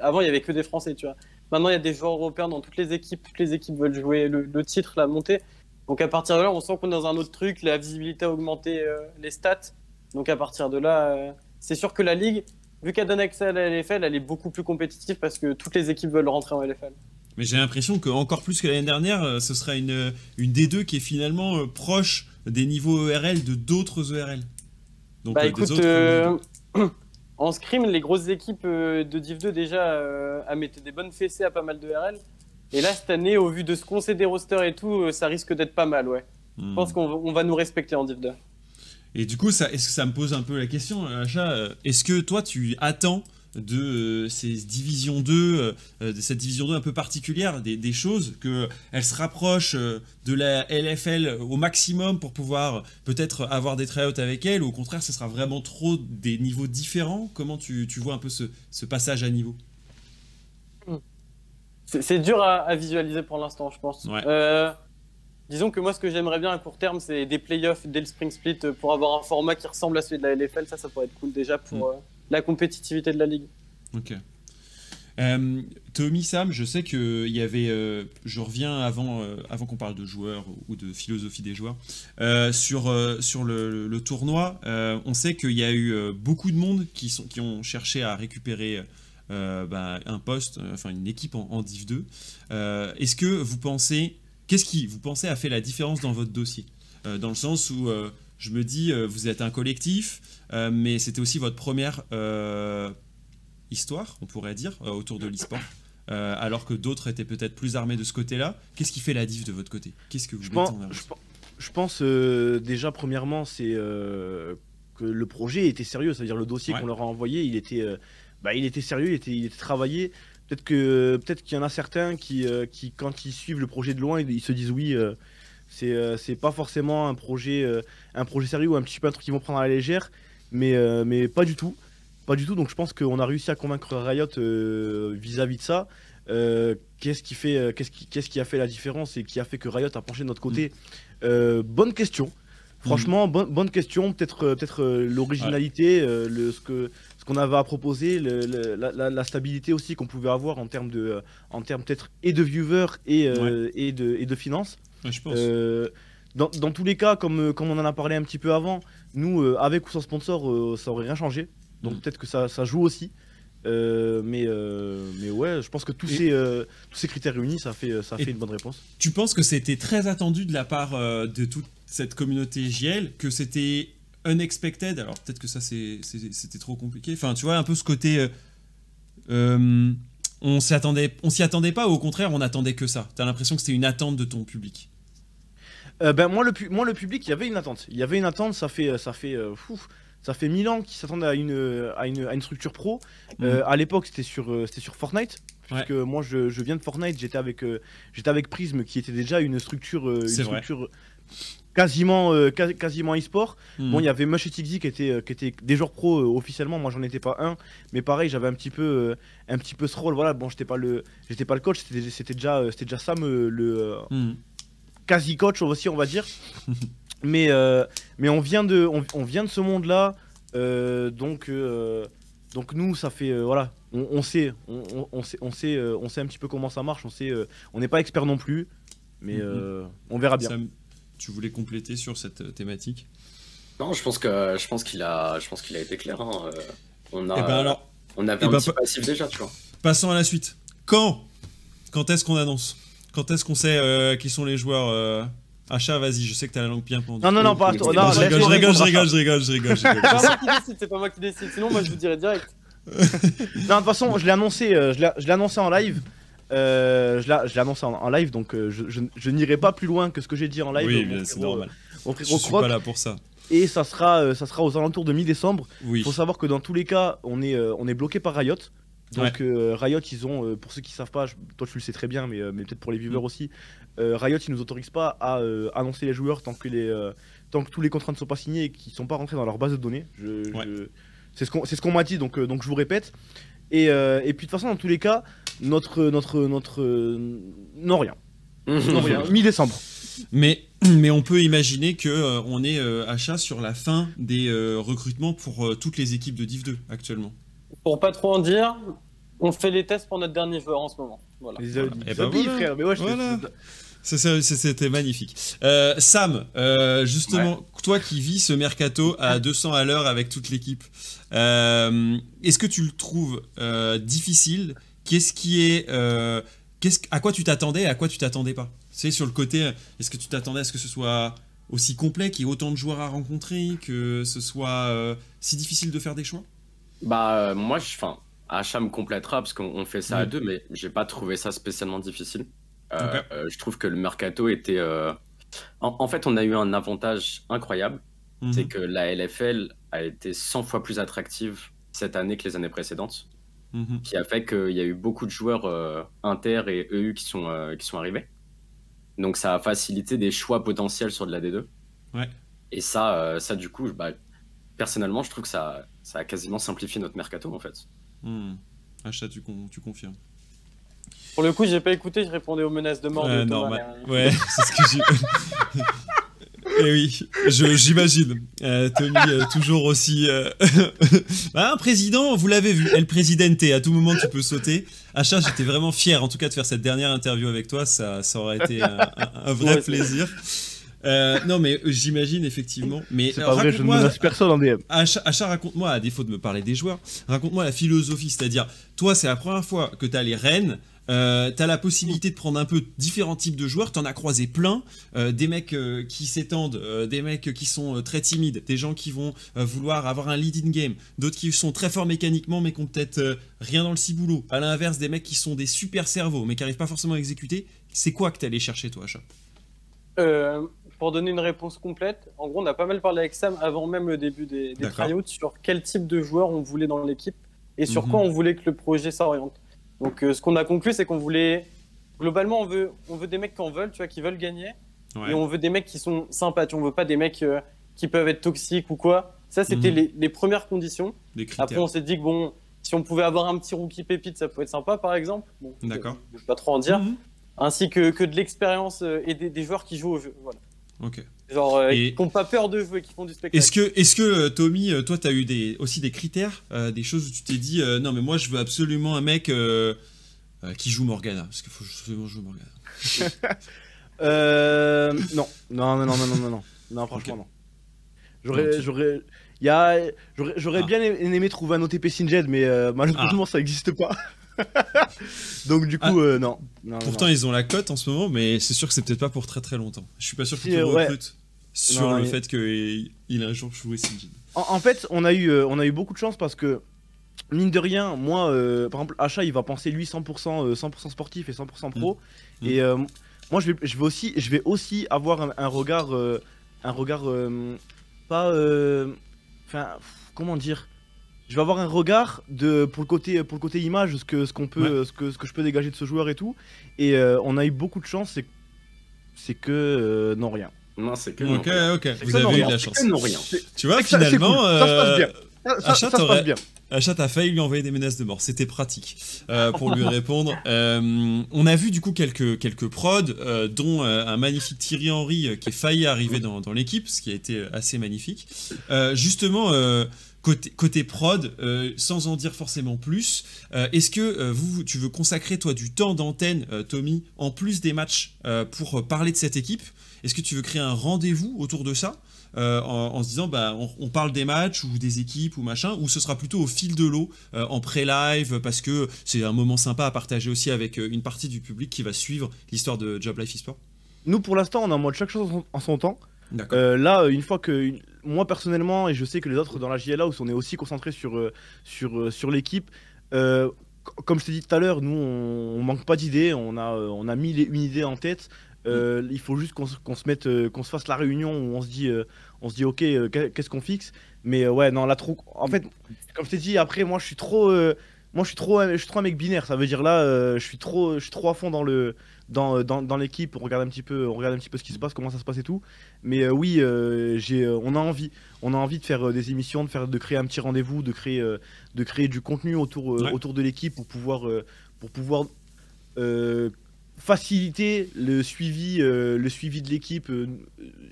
C: avant, il y avait que des Français, tu vois. Maintenant, il y a des joueurs européens dans toutes les équipes. Toutes les équipes veulent jouer le, titre, la montée. Donc, à partir de là, on sent qu'on est dans un autre truc. La visibilité a augmenté euh, les stats. Donc, à partir de là, euh, c'est sûr que la ligue, vu qu'elle donne accès à la LFL, elle est beaucoup plus compétitive parce que toutes les équipes veulent rentrer en LFL.
A: Mais j'ai l'impression que encore plus que l'année dernière, euh, ce sera une, une D2 qui est finalement proche des niveaux ERL de d'autres ERL.
C: Donc, bah écoute, euh, <clears throat> en scrim, les grosses équipes de Div 2 déjà euh, a mis des bonnes fessées à pas mal de ERL. Et là, cette année, au vu de ce qu'on sait des rosters et tout, ça risque d'être pas mal, ouais. Je hmm. pense qu'on va nous respecter en Div 2.
A: Et du coup, ça, est-ce que ça me pose un peu la question, Achat Est-ce que toi, tu attends de euh, ces divisions 2, euh, euh, de cette division 2 un peu particulière, des, choses, qu'elle se rapproche de la LFL au maximum pour pouvoir peut-être avoir des tryouts avec elle, ou au contraire, ce sera vraiment trop des niveaux différents? Comment tu, vois un peu ce, passage à niveau?
C: C'est dur à, visualiser pour l'instant, je pense. disons que moi, ce que j'aimerais bien à court terme, c'est des playoffs dès le Spring Split pour avoir un format qui ressemble à celui de la LFL. Ça, ça pourrait être cool déjà pour, mm la compétitivité de la ligue.
A: Ok. Euh, Tommy Sam, je sais que il y avait, euh, je reviens avant, euh, avant qu'on parle de joueurs ou de philosophie des joueurs, sur, sur le, tournoi, on sait qu'il y a eu beaucoup de monde qui, sont, qui ont cherché à récupérer bah, un poste, enfin une équipe en, en Div 2. Est-ce que vous pensez, qu'est-ce qui, vous pensez, a fait la différence dans votre dossier? Dans le sens où je me dis, vous êtes un collectif, euh, mais c'était aussi votre première euh, histoire, on pourrait dire, euh, autour de l'e-sport. alors que d'autres étaient peut-être plus armés de ce côté-là. Qu'est-ce qui fait la diff de votre côté? Qu'est-ce que vous
B: je pense, je, pense déjà, premièrement, c'est que le projet était sérieux. C'est-à-dire le dossier qu'on leur a envoyé, il était, bah, il était sérieux, il était, il était travaillé. Peut-être que peut-être qu'il y en a certains qui, qui, quand ils suivent le projet de loin, ils, se disent oui. C'est c'est pas forcément un projet, un projet sérieux ou un petit peu un truc qu'ils vont prendre à la légère mais, euh, mais pas du tout. Pas du tout, donc je pense qu'on a réussi à convaincre Riot euh, vis-à-vis de ça. Euh, qu'est-ce qui fait, qu'est-ce qui, a fait la différence et qui a fait que Riot a penché de notre côté? Bonne question. Franchement, bonne question. Peut-être, peut-être l'originalité, le, ce que ce qu'on avait à proposer, la, stabilité aussi qu'on pouvait avoir en termes de, en termes peut-être et de viewers et, et de et de finances.
A: Je pense.
B: Dans, dans, tous les cas, comme, comme on en a parlé un petit peu avant, nous, euh, avec ou sans sponsor, euh, ça aurait rien changé. Donc mm. peut-être que ça, ça, joue aussi. Euh, mais, mais ouais, je pense que tous, ces, tous ces critères réunis, ça fait, ça fait une bonne réponse.
A: Tu penses que c'était très attendu de la part de toute cette communauté JL, que c'était unexpected? Alors peut-être que ça c'était trop compliqué. Enfin, tu vois, un peu ce côté. on s'y attendait, on s'y attendait pas, ou au contraire, on attendait que ça. T'as l'impression que c'était une attente de ton public
B: euh, ben, moi, le, moi, le public, il y avait une attente. Il y avait une attente, ça fait, ça fait, euh, ça fait mille ans qu'ils s'attendent à une, à, une, à une structure pro. Euh, mhm. à l'époque, c'était sur, c'était sur Fortnite. Puisque moi, je, je, viens de Fortnite, j'étais avec, j'étais avec Prism, qui était déjà une structure, une structure quasiment, quasiment e-sport. Mhm. Bon, il y avait Mush et qui étaient, qui était des joueurs pro officiellement. Moi, j'en étais pas un, mais pareil, j'avais un petit peu, un petit peu ce rôle. Voilà, bon, j'étais pas le, j'étais pas le coach, c'était déjà, c'était déjà Sam le. Mhm quasi coach aussi, on va dire. <laughs> mais, euh, mais on vient de, on, vient de ce monde-là, euh, donc, euh, donc nous, ça fait, voilà, on, sait, on, sait, on sait, on sait un petit peu comment ça marche. On sait, on n'est pas expert non plus, mais mhm. on verra bien.
A: tu voulais compléter sur cette thématique?
D: Non, je pense que, je pense qu'il a, je pense qu'il a été clair. Hein. On a, eh ben alors, on avait eh un ben petit passif déjà, tu vois.
A: Passons à la suite. Quand, quand est-ce qu'on annonce? Quand est-ce qu'on sait euh, qui sont les joueurs euh... Achat, vas-y, je sais que t'as la langue bien pendue.
B: Non, non, non, pas toi. Non,
A: je, rigole, je, rigole, je rigole, je rigole, je rigole,
C: C'est pas moi qui décide, c'est pas moi qui décide. Sinon, moi, je vous dirais direct. <laughs>
B: non, de toute façon, je l'ai annoncé, euh, je l'ai annoncé en live. Euh, je l'ai annoncé en, live, donc euh, je, je, n'irai pas plus loin que ce que j'ai dit en live.
A: Oui, c'est normal. je suis pas là pour ça.
B: Et ça sera, ça sera aux alentours de mi-décembre. Il faut savoir que dans tous les cas, on est, on est bloqué par Riot. Donc Riot, ils ont, pour ceux qui savent pas, toi tu le sais très bien, mais, mais peut-être pour les viewers mm. aussi, euh, Riot ils nous autorise pas à euh, annoncer les joueurs tant que les euh, tant que tous les contrats ne sont pas signés et qu'ils sont pas rentrés dans leur base de données. C'est ce qu'on ce qu'on m'a dit donc donc je vous répète. Et, et puis de toute façon dans tous les cas notre notre notre non rien. non rien. <laughs> Mi-décembre.
A: Mais, mais on peut imaginer que on est achat sur la fin des recrutements pour toutes les équipes de Div 2 actuellement.
C: Pour pas trop en dire, on fait les tests pour notre dernier joueur en ce moment. Voilà.
B: Les, eh ben frère. Mais ouais,
A: C'était magnifique. Euh, Sam, euh, justement, toi qui vis ce mercato à 200 à l'heure avec toute l'équipe, euh, est-ce que tu le trouves difficile? Qu'est-ce qui est, qu'est-ce, à quoi tu t'attendais et à quoi tu t'attendais pas? C'est sur le côté, est-ce que tu t'attendais à ce que ce soit aussi complet, qu'il y ait autant de joueurs à rencontrer, que ce soit si difficile de faire des choix?
D: Bah moi, je, enfin, Achat me complétera parce qu'on fait ça à deux, mais j'ai pas trouvé ça spécialement difficile. Euh, euh, je trouve que le mercato était. Euh, en, fait, on a eu un avantage incroyable, mhm. c'est que la LFL a été 100 fois plus attractive cette année que les années précédentes, mhm. qui a fait qu'il y a eu beaucoup de joueurs inter et EU qui sont, qui sont arrivés. Donc ça a facilité des choix potentiels sur de la D2.
A: Ouais.
D: Et ça, ça du coup, bah, personnellement, je trouve que ça, ça a quasiment simplifié notre mercato en fait.
A: Hmm. Achat, tu, tu confirmes.
C: Pour le coup, j'ai pas écouté, je répondais aux menaces de mort. de
A: normal. Ouais, <laughs> c'est ce que j'ai. Et <laughs> eh oui, j'imagine. Euh, Tony, euh, toujours aussi. Euh... bah, <laughs> un président, vous l'avez vu, El Presidente, à tout moment tu peux sauter. Achat, j'étais vraiment fier en tout cas de faire cette dernière interview avec toi, ça, ça aurait été un, vrai plaisir. Euh, non, mais euh, j'imagine effectivement. Mais
B: c'est pas vrai, je ne menace personne en DM.
A: Achat, raconte-moi, à défaut de me parler des joueurs, raconte-moi la philosophie. C'est-à-dire, toi, c'est la première fois que tu as les reines. Euh, t'as la possibilité de prendre un peu différents types de joueurs, t'en as croisé plein, euh, des mecs qui s'étendent, des mecs qui sont très timides, des gens qui vont vouloir avoir un lead in game, d'autres qui sont très forts mécaniquement mais qui ont peut-être rien dans le ciboulot. À l'inverse, des mecs qui sont des super cerveaux mais qui n'arrivent pas forcément à exécuter. C'est quoi que t'es allé chercher toi, Achat
C: pour donner une réponse complète, en gros, on a pas mal parlé avec Sam avant même le début des, des tryouts sur quel type de joueur on voulait dans l'équipe et sur quoi mhm. on voulait que le projet s'oriente. Donc, euh, ce qu'on a conclu, c'est qu'on voulait. Globalement, on veut, on veut des mecs qui en veulent, tu vois, qui veulent gagner. Et on veut des mecs qui sont sympas. Tu on veut pas des mecs euh, qui peuvent être toxiques ou quoi. Ça, c'était mhm. les, premières conditions. Après, on s'est dit que bon, si on pouvait avoir un petit rookie pépite, ça pouvait être sympa, par exemple. Bon,
A: D'accord.
C: Je vais pas trop en dire. Mhm. Ainsi que, que de l'expérience euh, et des, des, joueurs qui jouent au jeu. Voilà.
A: Ok.
C: Genre, euh, qui n'ont pas peur de jouer, qui font du spectacle.
A: Est-ce que, est que euh, Tommy, euh, toi, tu as eu des, aussi des critères, des choses où tu t'es dit, non, mais moi, je veux absolument un mec qui joue Morgana, parce qu'il faut absolument jouer Morgana. <laughs>
B: non. Non, non, non, non, non, non, non, franchement, non. J'aurais, j'aurais, j'aurais, ah. bien aimé trouver un OTP Sinjed, mais malheureusement, ah. ça n'existe pas. <laughs> Donc du coup, ah. euh, non.
A: Pourtant, ils ont la cote en ce moment, mais c'est sûr que c'est peut-être pas pour très très longtemps. Je suis pas sûr qu'ils te sur le fait qu'il a un jour joué Sinjin.
B: En, en, fait, on a, eu, euh, on a eu beaucoup de chance parce que, mine de rien, moi, euh, par exemple, Achat, il va penser lui 100%, 100 sportif et 100% pro. Mm. Et moi, je vais, je, vais aussi, je vais aussi avoir un, regard, un regard pas... Enfin, comment dire je vais avoir un regard de pour le côté pour le côté image ce que ce qu'on peut ce que ce que je peux dégager de ce joueur et tout. Et euh, on a eu beaucoup de chance c'est c'est que euh, non rien.
D: Non c'est que
A: ok
D: non,
A: ok. Vous avez eu de la chance.
D: non, rien.
A: tu vois finalement ça,
B: se passe bien. Ça, se passe bien.
A: Achat a failli lui envoyer des menaces de mort. C'était pratique euh, pour lui répondre. <laughs> on a vu du coup quelques, quelques prods, dont un magnifique Thierry Henry qui est failli arriver dans, dans l'équipe, ce qui a été assez magnifique. justement, Côté, prod, euh, sans en dire forcément plus, euh, est-ce que euh, tu veux consacrer toi du temps d'antenne, Tommy, en plus des matchs pour parler de cette équipe? Est-ce que tu veux créer un rendez-vous autour de ça en, se disant bah on, parle des matchs ou des équipes ou machin ou ce sera plutôt au fil de l'eau en pré-live parce que c'est un moment sympa à partager aussi avec une partie du public qui va suivre l'histoire de Job Life Esport
B: Nous pour l'instant on est en mode chaque chose en son temps. Là une fois que moi personnellement, et je sais que les autres dans la JLA, où on est aussi concentré sur, euh, sur, euh, sur l'équipe, euh, comme je t'ai dit tout à l'heure, nous on, manque pas d'idées, on a, on a mis une idée en tête. Mm. Il faut juste qu'on se mette, qu'on se fasse la réunion où on se dit, on se dit ok, qu'est-ce qu'on fixe? Mais ouais, non, la trop. En fait, comme je t'ai dit, après, moi je suis trop, moi je suis trop, je suis trop un mec binaire. Ça veut dire là, je suis trop, je suis trop à fond dans le, dans, dans, dans l'équipe, on regarde un petit peu, on regarde un petit peu ce qui se passe, comment ça se passe et tout. Mais euh, oui, euh, j'ai, euh, on a envie, on a envie de faire des émissions, de faire, de créer un petit rendez-vous, de créer, de créer du contenu autour, autour de l'équipe pour pouvoir, pour pouvoir faciliter le suivi, euh, le suivi de l'équipe euh,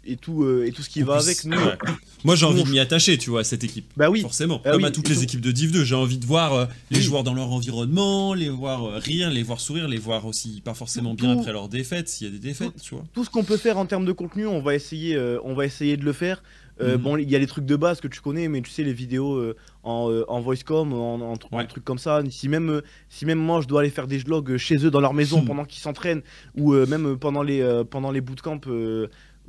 B: et tout euh, et tout ce qui va avec. Nous. <coughs>
A: Moi j'ai envie de m'y attacher, tu vois, à cette équipe.
B: bah oui.
A: Forcément,
B: Ah
A: comme
B: oui,
A: à toutes les
B: tout-
A: équipes de Div 2, j'ai envie de voir les
B: Oui.
A: joueurs dans leur environnement, les voir rire, les voir sourire, les voir aussi pas forcément bien
B: Tout-
A: après leur défaite, s'il y a des défaites, tu vois.
B: Tout ce qu'on peut faire en termes de contenu, on va essayer, on va essayer de le faire. Euh,
A: Mhm.
B: Bon, il y a les trucs de base que tu connais, mais tu sais les vidéos euh, en, euh, en voicecom, en, en, trucs comme ça. Si même, euh, si même moi je dois aller faire des vlogs chez eux dans leur maison <laughs> pendant qu'ils s'entraînent, ou même pendant les pendant les bootcamps,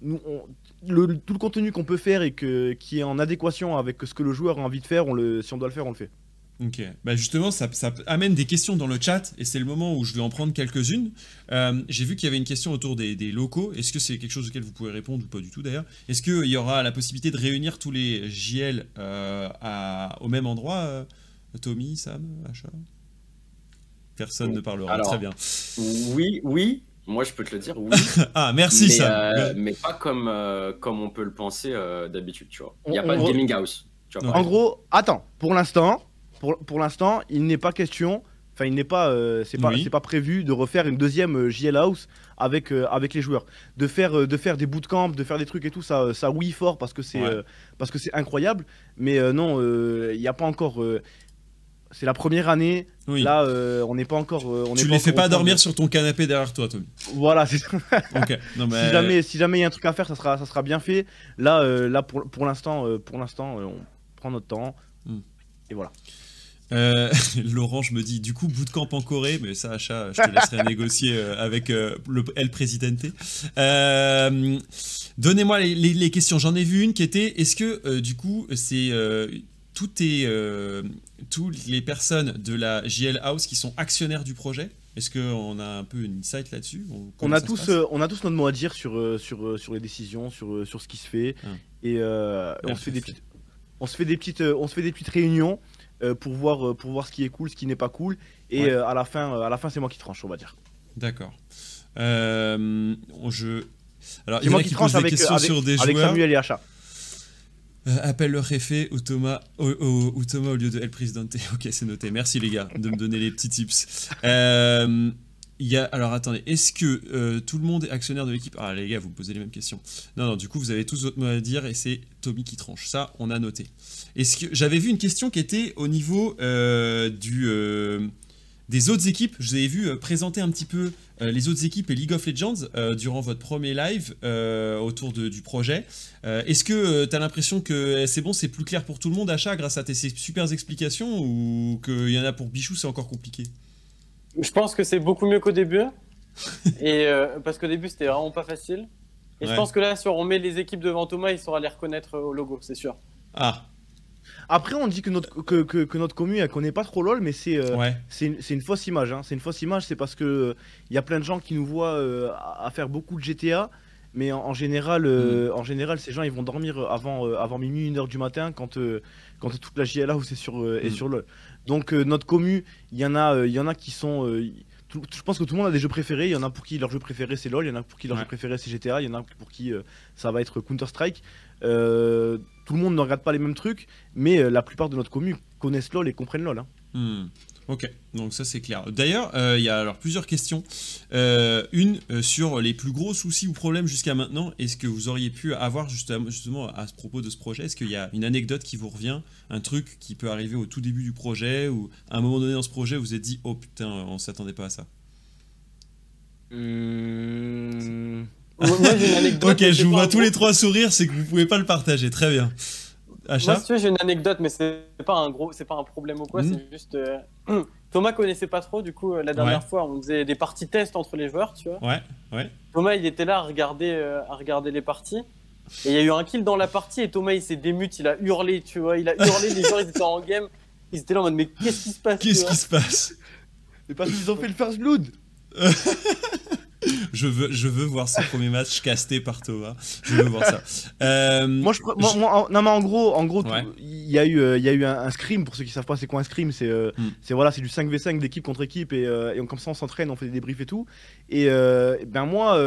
B: nous, on- le, le- tout le contenu qu'on peut faire et que, qui est en adéquation avec ce que le joueur a envie de faire, on le, si on doit le faire, on le fait.
A: Ok, bah justement, ça, ça amène des questions dans le chat et c'est le moment où je vais en prendre quelques-unes. Euh, J'ai vu qu'il y avait une question autour des, des locaux. Est-ce que c'est quelque chose auquel vous pouvez répondre ou pas du tout d'ailleurs? Est-ce qu'il y aura la possibilité de réunir tous les JL euh, à- au même endroit euh, Tommy, Sam, Achat Personne ne parlera,
D: Alors,
A: très bien.
D: Oui, oui, moi je peux te le dire, oui. <laughs>
A: Ah, merci
D: mais,
A: Sam.
D: euh, mais pas comme, euh, comme on peut le penser euh, d'habitude, tu vois. Il n'y a
B: On-
D: pas
B: on
D: de gaming house. Tu vois,
B: En gros, attends, pour l'instant, pour, pour l'instant, il n'est pas question, enfin il n'est pas, euh, c'est pas,
A: Oui.
B: c'est pas prévu de refaire une deuxième euh, JL House avec euh, avec les joueurs, de faire de faire des bootcamps, de faire des trucs et tout, ça ça oui fort parce que c'est
A: Ouais.
B: parce que c'est incroyable, mais non, il n'y a pas encore. c'est la première année.
A: Oui.
B: Là, euh, on n'est pas encore. euh, on
A: tu ne les fais pas dormir
B: de-
A: sur ton canapé derrière toi, Tommy.
B: Voilà, c'est ça.
A: Ok. Non, <laughs> mais...
B: si jamais si jamais il y a un truc à faire, ça sera ça sera bien fait. Là, euh, là pour pour l'instant, pour l'instant, on prend notre temps.
A: Hmm.
B: Et voilà.
A: Euh, <laughs> Laurent, je me dis, du coup, bootcamp en Corée, mais ça, achat, je te laisserai <laughs> négocier euh, avec euh, le El Presidente. Euh, Donnez-moi les, les- les questions. J'en ai vu une qui était, est-ce que, du coup, c'est tout est, toutes les personnes de la JL House qui sont actionnaires du projet? Est-ce qu'on a un peu une insight là-dessus?
B: On a, tous, euh, on a tous notre mot à dire sur, sur, sur les décisions, sur, sur ce qui se fait. Et euh, on, se fait des
A: fait.
B: petites, on, se fait des petites, on se fait des petites réunions pour, voir, euh, pour voir ce qui est cool, ce qui n'est pas cool. Et
A: Ouais.
B: euh, à la fin, euh, à la fin c'est moi qui tranche, on va dire.
A: D'accord. Euh, je... Alors, il
B: C'est
A: y en a
B: qui
A: qui
B: tranche
A: posent des questions
B: avec,
A: sur des
B: avec
A: joueurs.
B: Samuel et Achat.
A: Euh, appelle le réfé ou Thomas, au, Thomas au lieu de El Presidente. <laughs> Ok, c'est noté. Merci les gars de me donner les petits tips. Euh, alors attendez, est-ce que euh, tout le monde est actionnaire de l'équipe? Ah les gars, vous me posez les mêmes questions. Non, non, du coup vous avez tous votre mot à dire et c'est Tommy qui tranche. Ça, on a noté. Est-ce que j'avais vu une question qui était au niveau euh, euh, des autres équipes Je vous avais vu présenter un petit peu les autres équipes et League of Legends durant votre premier live autour du projet. Est-ce que tu as l'impression que c'est bon, c'est plus clair pour tout le monde, Achat, grâce à tes super explications, ou qu'il y en a pour Bichou, c'est encore compliqué?
C: Je pense que c'est beaucoup mieux qu'au début. <laughs> et euh, parce qu'au début, c'était vraiment pas facile. Et
A: Ouais.
C: je pense que là, si on met les équipes devant Thomas, il saura les reconnaître au logo, c'est sûr.
A: Ah,
B: Après, on dit que notre, que, que, que notre commune, elle connaît pas trop LoL, mais c'est euh,
A: ouais.
B: une, fausse image. hein. C'est une fausse image, c'est parce que il y a plein de gens qui nous voient euh, à à faire beaucoup de GTA, mais en, en général, euh, en général, ces gens ils vont dormir avant, euh, avant minuit, une heure du matin quand, euh, quand toute la JLA où c'est sur, euh, est
A: Mm.
B: sur LoL. Donc euh, notre commu, il y en a, euh, y en a qui sont. euh, je pense que tout le monde a des jeux préférés. Il y en a pour qui leur jeu préféré c'est LoL, il y en a pour qui leur
A: Ouais.
B: jeu préféré c'est GTA, il y en a pour qui euh, ça va être Counter Strike. Euh, tout le monde ne regarde pas les mêmes trucs, mais euh, la plupart de notre commu connaissent LoL et comprennent LoL. hein.
A: Hmm. Ok, donc ça c'est clair. D'ailleurs, euh, il y a alors plusieurs questions. Euh, une euh, sur les plus gros soucis ou problèmes jusqu'à maintenant. Est-ce que vous auriez pu avoir justement, justement à ce propos de ce projet? Est-ce qu'il y a une anecdote qui vous revient? Un truc qui peut arriver au tout début du projet ou à un moment donné dans ce projet vous vous êtes dit oh putain on s'attendait pas à ça?
B: Mmh.
C: Moi, j'ai une anecdote.
A: Ok, je vous vois tous les trois sourire, c'est que vous pouvez pas le partager. Très bien.
C: Moi, si tu veux, j'ai une anecdote, mais c'est pas un gros, c'est pas un problème ou quoi.
A: Mhm.
C: C'est juste. euh, <clears throat> Thomas connaissait pas trop, du coup, euh, la dernière
A: Ouais.
C: fois, on faisait des parties test entre les joueurs, tu vois.
A: Ouais, ouais.
C: Thomas, il était là à regarder, euh, à regarder les parties. Et il y a eu un kill dans la partie et Thomas, il s'est démute, il a hurlé, tu vois. Il a hurlé, les joueurs, ils étaient en game. Ils étaient là en mode, mais qu'est-ce qui se passe
A: Qu'est-ce qui se passe?
B: C'est parce qu'ils ont fait le first blood. <laughs> <laughs>
A: je veux, je veux voir ce premier match casté par Thomas. Je veux voir ça. Euh,
B: Moi, je, en- non mais en gros, en gros,
A: Ouais.
B: il y a eu, euh, il y a eu un, un scrim. Pour ceux qui savent pas, c'est quoi un scrim? C'est, euh,
A: Hmm.
B: c'est voilà, c'est du 5v5 d'équipe contre équipe et, euh, et on- comme ça on s'entraîne, on fait des débriefs et tout. Et ben moi,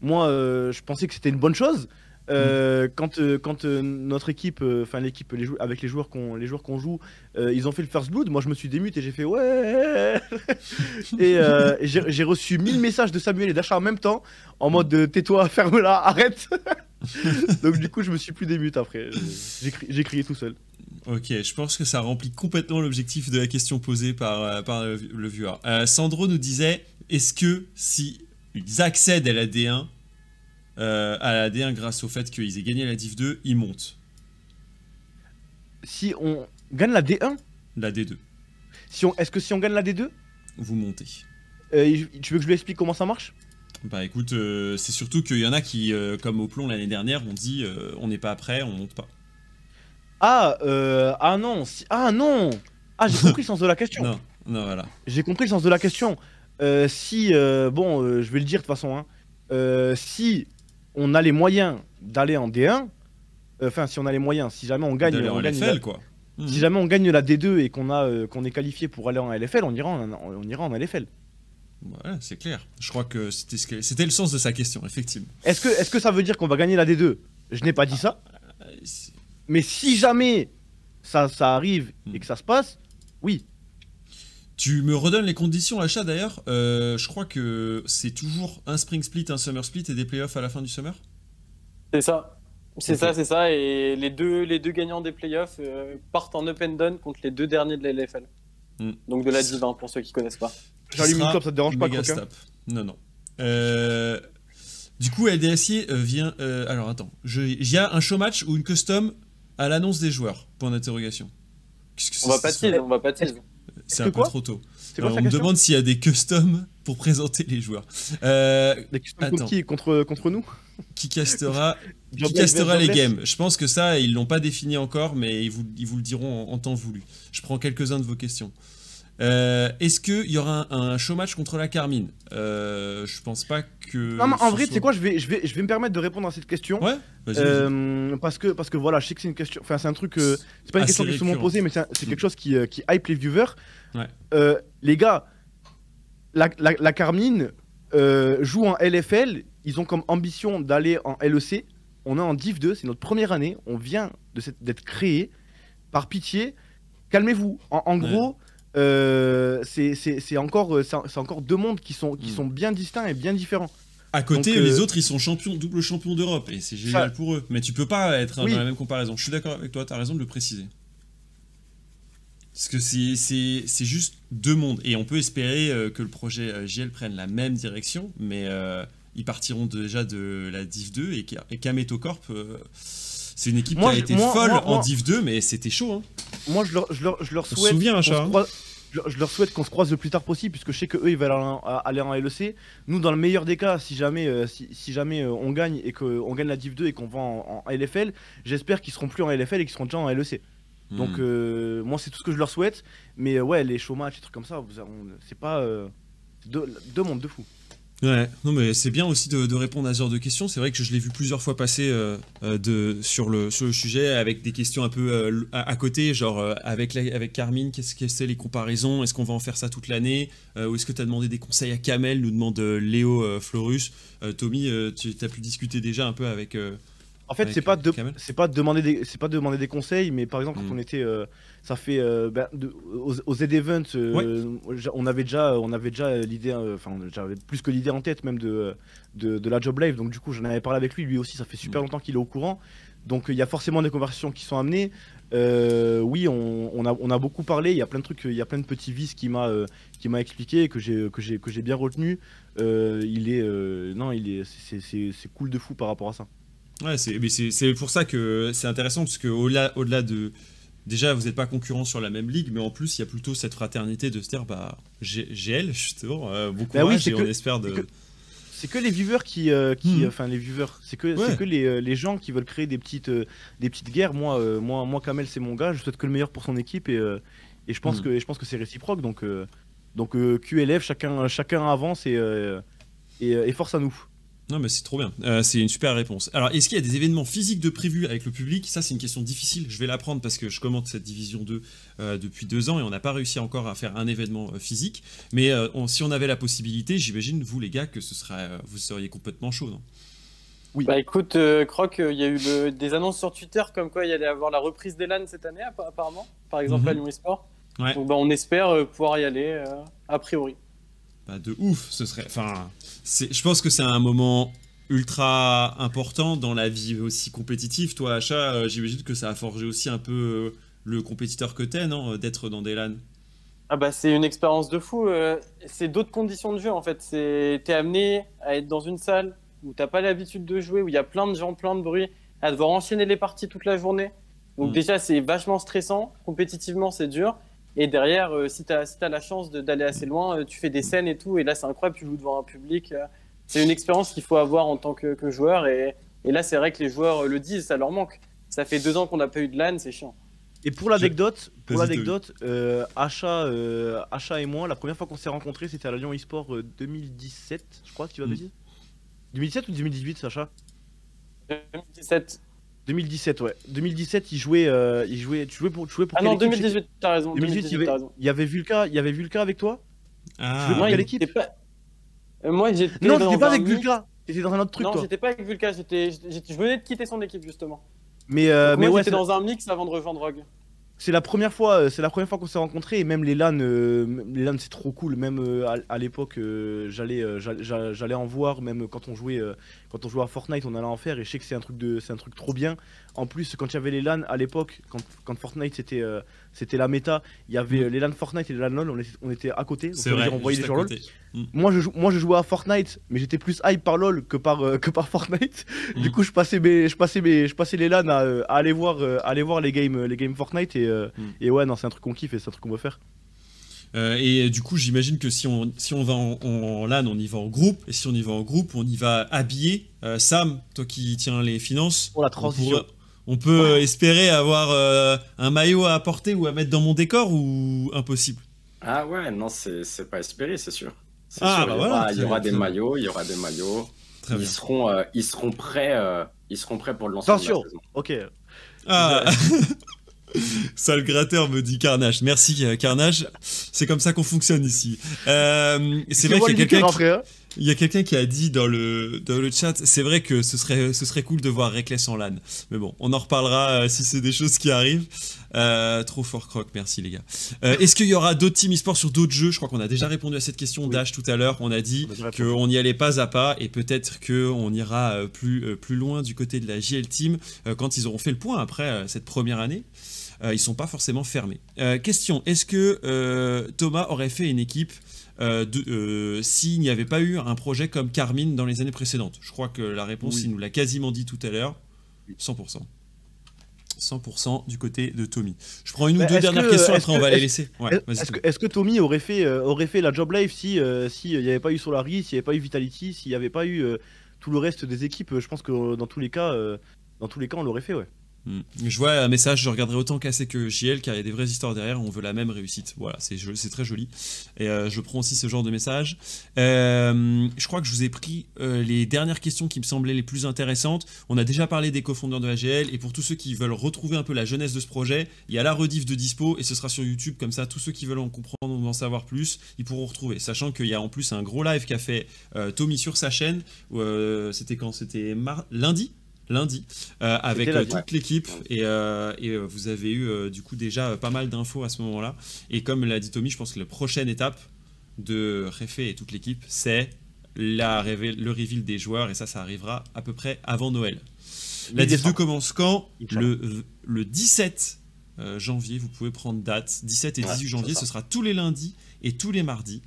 B: moi, je pensais que c'était une bonne chose. Euh, quand euh, quand euh, notre équipe, enfin l'équipe, les avec les joueurs qu'on les joueurs qu'on joue, ils ont fait le first blood. Moi, je me suis démute et j'ai fait ouais. <laughs> et, j'ai reçu 1000 messages de Samuel et d'Achat en même temps, en mode tais-toi, <laughs> ferme-la, arrête. <laughs> Donc du coup, je me suis plus démute après. J'ai crié tout seul.
A: Ok, je pense que ça remplit complètement l'objectif de la question posée par, par le, viewer. Sandro nous disait est-ce que si ils accèdent à la D1, euh, à la D1 grâce au fait qu'ils aient gagné la Div 2, ils montent.
B: Si on gagne la D1
A: La D2.
B: Si on... Est-ce que si on gagne la D2
A: Vous montez.
B: Euh, tu veux que je lui explique comment ça marche?
A: Bah écoute, euh, c'est surtout qu'il y en a qui, comme au plomb l'année dernière, ont dit on n'est pas prêt, on monte pas.
B: Ah, ah non, ah non Ah j'ai compris le sens de la question. <laughs>
A: Non, non voilà.
B: J'ai compris le sens de la question. si, bon, je vais le dire de toute façon, hein. si on a les moyens d'aller en D1, euh, enfin si on a les moyens, si jamais on gagne, on
A: gagne
B: la,
A: quoi.
B: Si mhm. jamais on gagne la D2 et qu'on a euh, qu'on est qualifié pour aller en LFL, on ira en, on ira en LFL.
A: Ouais, c'est clair. Je crois que c'était c'était le sens de sa question, effectivement.
B: Est-ce que est-ce que ça veut dire qu'on va gagner la D2 Je n'ai pas dit ça. Ah, Mais si jamais ça, ça arrive et que ça se passe, oui.
A: Tu me redonnes les conditions achat d'ailleurs. Euh, je crois que c'est toujours un spring split, un summer split et des playoffs à la fin du summer?
C: C'est ça. C'est ça, c'est ça. Et les deux, les deux gagnants des playoffs euh, partent en open down contre les deux derniers de la LFL. Hmm. Donc de la Div pour ceux qui connaissent pas.
B: J'allume une top, ça te dérange pas,
A: Non, non. Euh, du coup, LDSI vient. alors attends, il y a un show match ou une custom à l'annonce des joueurs? Point d'interrogation.
C: On va pas tease, on va pas tease.
A: C'est un peu trop tôt. on me demande s'il y a des customs pour présenter les joueurs. Euh,
B: des customs contre qui? Contre, contre nous?
A: Qui castera, <laughs> qui castera les games? Je pense que ça, ils l'ont pas défini encore, mais ils vous, ils vous le diront en, temps voulu. Je prends quelques-uns de vos questions. Euh, est-ce qu'il y aura un, show match contre la Carmine euh, Je pense pas que.
B: Non, mais en vrai, tu sais quoi, je vais, je, vais, je vais me permettre de répondre à cette question.
A: Ouais,
B: euh, parce, que, parce que voilà, je sais que c'est une question. Enfin, c'est un truc. Euh, c'est pas une question qui est souvent posée, mais c'est quelque chose qui, qui hype les viewers.
A: Ouais.
B: les gars, la, la, Carmine joue en LFL. Ils ont comme ambition d'aller en LEC. On est en Div 2, c'est notre première année. On vient d'être créé. Par pitié, calmez-vous. En, gros. Euh, c'est encore, euh, encore deux mondes qui sont, qui hmm. sont bien distincts et bien différents.
A: À côté, les euh, autres, ils sont champions, double champion d'Europe et c'est génial pour eux. Mais tu peux pas être dans la même comparaison. Je suis d'accord avec toi, tu as raison de le préciser. Parce que c'est juste deux mondes. Et on peut espérer que le projet JL prenne la même direction, mais ils partiront déjà de la Div 2 et, et Kameto Corp c'est une équipe qui a été folle en Div 2, mais c'était chaud. Hein.
B: Moi, je leur, je leur, je leur souhaite. je, leur souhaite qu'on se croise le plus tard possible, puisque je sais qu'eux, ils veulent aller en LEC. Nous, dans le meilleur des cas, si jamais, euh, si, jamais euh, on gagne et qu'on gagne la Div 2 et qu'on va en, LFL, j'espère qu'ils seront plus en LFL et qu'ils seront déjà en LEC. Donc, hmm. euh, moi, c'est tout ce que je leur souhaite. Mais ouais, les show matchs, les trucs comme ça, c'est pas. deux, deux mondes de fou.
A: Ouais, non mais c'est bien aussi de, répondre à ce genre de questions. C'est vrai que je l'ai vu plusieurs fois passer euh, euh, de, sur, le, sur le sujet avec des questions un peu euh, à, côté, genre avec, avec Carmine, qu'est-ce que c'est les comparaisons? Est-ce qu'on va en faire ça toute l'année? Ou est-ce que tu as demandé des conseils à Kamel Nous demande Léo Florus? Tommy, tu as pu discuter déjà un peu avec...
B: En fait, c'est pas de, c'est pas demander des, c'est pas demander des conseils, mais par exemple quand mm. on était, euh, ça fait euh, ben, aux, Z Events, euh, on avait déjà, on avait déjà l'idée, enfin j'avais plus que l'idée en tête même de, de, la Job Live, donc du coup j'en avais parlé avec lui, lui aussi ça fait super mm. longtemps qu'il est au courant, donc il y a forcément des conversations qui sont amenées. oui, on, a, on a beaucoup parlé, il y a plein de trucs, il y a plein de petits vices qui m'a, qui m'a expliqué que j'ai, que j'ai, que j'ai bien retenu. il est, non, il est, c'est cool de fou par rapport à ça.
A: Ouais, c'est pour ça que c'est intéressant, parce qu'au-delà au -delà de. Déjà, vous n'êtes pas concurrents sur la même ligue, mais en plus, il y a plutôt cette fraternité de se dire, bah, GL, justement, euh, beaucoup bah oui, et on espère de.
B: C'est que les viewers qui, euh, qui hmm. enfin les viewers, c'est que, que les, euh, les, gens qui veulent créer des petites, des petites guerres. Moi, moi, moi, Kamel, c'est mon gars. Je souhaite que le meilleur pour son équipe et, et je pense hmm. que, je pense que c'est réciproque. Donc, donc QLF, chacun, chacun avance et, et, et force à nous.
A: Non, mais c'est trop bien. Euh, c'est une super réponse. Alors, est-ce qu'il y a des événements physiques de prévus avec le public? Ça, c'est une question difficile. Je vais l'apprendre parce que je commente cette division 2 euh, depuis deux ans et on n'a pas réussi encore à faire un événement euh, physique. Mais si on avait la possibilité, j'imagine, vous les gars, que ce serait, vous seriez complètement chaud, non?
C: Oui. Bah écoute, euh, Croc, il y a eu des annonces sur Twitter comme quoi il y allait avoir la reprise des LAN cette année, apparemment. Par exemple mhm. à Lyon Esport. Donc bah, on espère pouvoir y aller, a priori.
A: Bah, de ouf, ce serait. Enfin, je pense que c'est un moment ultra important dans la vie aussi compétitive. Toi, Achat, j'imagine que ça a forgé aussi un peu le compétiteur que t'es, non D'être dans des LAN
C: ah bah c'est une expérience de fou. Euh, c'est d'autres conditions de jeu en fait. C'est t'es amené à être dans une salle où t'as pas l'habitude de jouer, où il y a plein de gens, plein de bruit, à devoir enchaîner les parties toute la journée. Donc mm. déjà c'est vachement stressant. Compétitivement c'est dur. Et derrière, euh, si t'as si as la chance d'aller assez loin, euh, tu fais des scènes et tout. Et là c'est incroyable. Tu joues devant un public. c'est une expérience qu'il faut avoir en tant que, que joueur. Et, et là c'est vrai que les joueurs le disent, ça leur manque. Ça fait deux ans qu'on n'a pas eu de LAN, c'est chiant.
B: Et pour l'anecdote, pour l'anecdote, euh, Achat, euh, Achat et moi, la première fois qu'on s'est rencontrés, c'était à la Lyon eSport 2017, euh, je crois que tu vas me dire. 2017 ou 2018, Achat
C: 2017.
B: 2017, ouais. 2017, il jouait, euh, il jouait, tu jouais pour, tu jouais pour
C: Ah non, 2018, t'as raison.
B: 2018, il, y avait, il y avait Vulca, il y avait Vulca avec toi?
C: Ah. Tu jouais pour quelle équipe? pas... Moi, j'étais.
B: Non, t'étais pas avec Vulca. T'étais dans un autre truc,
C: non, j'étais pas avec Vulca. J'étais, je venais de quitter son équipe justement.
B: Mais, euh, mais
C: moi,
B: ouais,
C: j'étais dans un mix avant de rejoindre Rogue.
B: C'est la première fois, euh, c'est la première fois qu'on s'est rencontrés et même les LAN, euh, les LAN c'est trop cool. Même euh, à, l'époque, j'allais, j'allais en voir. Même quand on jouait, quand on jouait à Fortnite, on allait en faire et je sais que c'est un truc de, c'est un truc trop bien. En plus, quand il y avait les LAN à l'époque, quand, quand Fortnite c'était, c'était la méta, il y avait mm. les LAN Fortnite et les LAN LoL, on était, on était à côté.
A: C'est vrai.
B: on voyait
A: les
B: gens LoL. Mm. Moi, je, moi, je jouais à Fortnite, mais j'étais plus hype par LoL que par, que par Fortnite. Du mm. coup, je passais mes, je passais mes, je passais les LAN à, aller voir, aller voir les games, les games Fortnite et, et ouais non, c'est un truc qu'on kiffe et c'est un truc qu'on veut faire.
A: Euh, et du coup, j'imagine que si on, si on va en, LAN, on y va en groupe. Et si on y va en groupe, on y va habillé. Euh, Sam, toi qui tiens les finances.
B: Pour la transition.
A: On, peut espérer avoir euh, un maillot à apporter ou à mettre dans mon décor ou impossible
D: Ah ouais, non, c'est pas espéré, c'est sûr.
A: Ah, bah voilà.
D: Il y aura, des maillots, il y aura des maillots. Très ils, Seront, ils, seront prêts, ils seront prêts pour le lancement
B: Attention, ok.
A: Ah <laughs> Sale gratteur me dit Carnage. Merci euh, Carnage. C'est comme ça qu'on fonctionne ici. Euh, c'est vrai qu'il y a quelqu'un qui... Il y a quelqu'un qui a dit dans le, dans le chat, c'est vrai que ce serait, ce serait cool de voir Reckless en LAN. Mais bon, on en reparlera euh, si c'est des choses qui arrivent. trop fort croc, merci les gars. Est-ce qu'il y aura d'autres team e-sport sur d'autres jeux? Je crois qu'on a déjà répondu à cette question d'Ash tout à l'heure. On a dit qu'on y allait pas à pas et peut-être qu'on ira plus, plus loin du côté de la JL Team quand ils auront fait le point après cette première année. Ils euh, ils sont pas forcément fermés. Euh, question est-ce que euh, Thomas aurait fait une équipe s'il n'y avait pas eu un projet comme Carmine dans les années précédentes Je crois que la réponse, il nous l'a quasiment dit tout à l'heure 100%. 100% du côté de Tommy. Je prends une ou deux dernières questions, après on va les laisser.
B: est-ce, que, Tommy aurait fait, aurait fait la job live si s'il n'y avait pas eu Solari, s'il n'y avait pas eu Vitality, s'il n'y avait pas eu tout le reste des équipes Je pense que dans tous les cas, dans tous les cas, on l'aurait fait, ouais.
A: Hmm. Je vois un message, je regarderai autant cassé que JL car il y a des vraies histoires derrière, on veut la même réussite. Voilà, c'est très joli. Et euh, je prends aussi ce genre de message. Euh, je crois que je vous ai pris euh, les dernières questions qui me semblaient les plus intéressantes. On a déjà parlé des cofondeurs de AGL et pour tous ceux qui veulent retrouver un peu la jeunesse de ce projet, il y a la rediff de dispo et ce sera sur YouTube comme ça tous ceux qui veulent en comprendre ou en savoir plus, ils pourront retrouver. Sachant qu'il y a en plus un gros live qu'a fait Tommy sur sa chaîne. C'était quand? C'était lundi? Lundi euh, avec euh, toute l'équipe. Et, euh, vous avez eu du coup déjà pas mal d'infos à ce moment-là. Et comme l'a dit Tommy je pense que la prochaine étape de Réfé et toute l'équipe c'est la le reveal des joueurs. Et ça ça arrivera à peu près avant Noël. La Div 2 commence quand? Le, le 17 janvier. Vous pouvez prendre date. 17 et 18 janvier ce sera tous les lundis et tous les mardis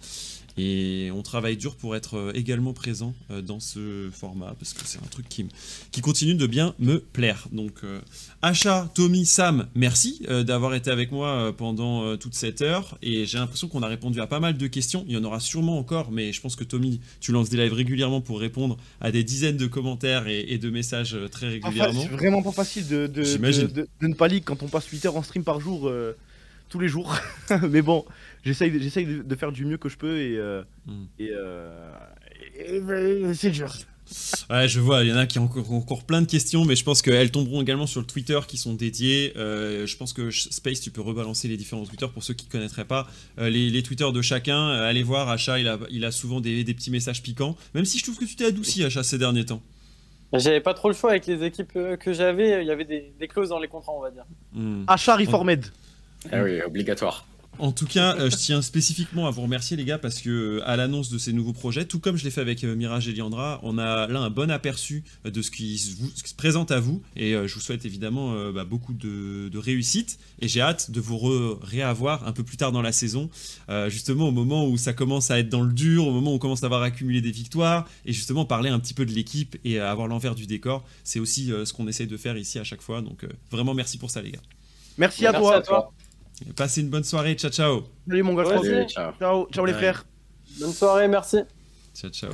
A: et on travaille dur pour être euh, également présent euh, dans ce format parce que c'est un truc qui, qui continue de bien me plaire. Donc, euh, Achat, Tommy, Sam, merci d'avoir été avec moi pendant toute cette heure. Et j'ai l'impression qu'on a répondu à pas mal de questions. Il y en aura sûrement encore, mais je pense que Tommy, tu lances des lives régulièrement pour répondre à des dizaines de commentaires et, de messages très régulièrement.
B: c'est vraiment pas facile de, de, de, ne pas lire quand on passe 8 heures en stream par jour tous les jours. <laughs> mais bon, j'essaye, de, faire du mieux que je peux et, euh, hmm. euh, c'est dur.
A: Ouais, je vois, il y en a qui ont encore, plein de questions, mais je pense qu'elles tomberont également sur le Twitter qui sont dédiés. Euh, je pense que Space, tu peux rebalancer les différents Twitter pour ceux qui ne connaîtraient pas les, les Twitter de chacun. allez voir, Achat, il a, il a souvent des, des, petits messages piquants, même si je trouve que tu t'es adouci, Achat, ces derniers temps.
C: J'avais pas trop le choix avec les équipes que j'avais. Il y avait des, des clauses dans les contrats, on va dire.
A: Hmm.
B: Achat Reformed.
D: Ah oui, obligatoire.
A: En tout cas, euh, je tiens spécifiquement à vous remercier les gars parce que euh, à l'annonce de ces nouveaux projets, tout comme je l'ai fait avec euh, Mirage et Liandra, on a là un bon aperçu de ce qui, se vous- ce qui se présente à vous et euh, je vous souhaite évidemment euh, bah, beaucoup de, de réussite et j'ai hâte de vous re- réavoir un peu plus tard dans la saison, euh, justement au moment où ça commence à être dans le dur, au moment où on commence à avoir accumulé des victoires et justement parler un petit peu de l'équipe et euh, avoir l'envers du décor. C'est aussi euh, ce qu'on essaye de faire ici à chaque fois, donc euh, vraiment merci pour ça les gars.
B: Merci à
C: Merci
B: toi.
C: à toi.
A: Et passez une bonne soirée, ciao ciao
B: Salut mon gars.
C: Ouais.
D: Ciao.
B: Ciao, ciao les frères.
C: Bonne soirée, merci.
A: Ciao ciao.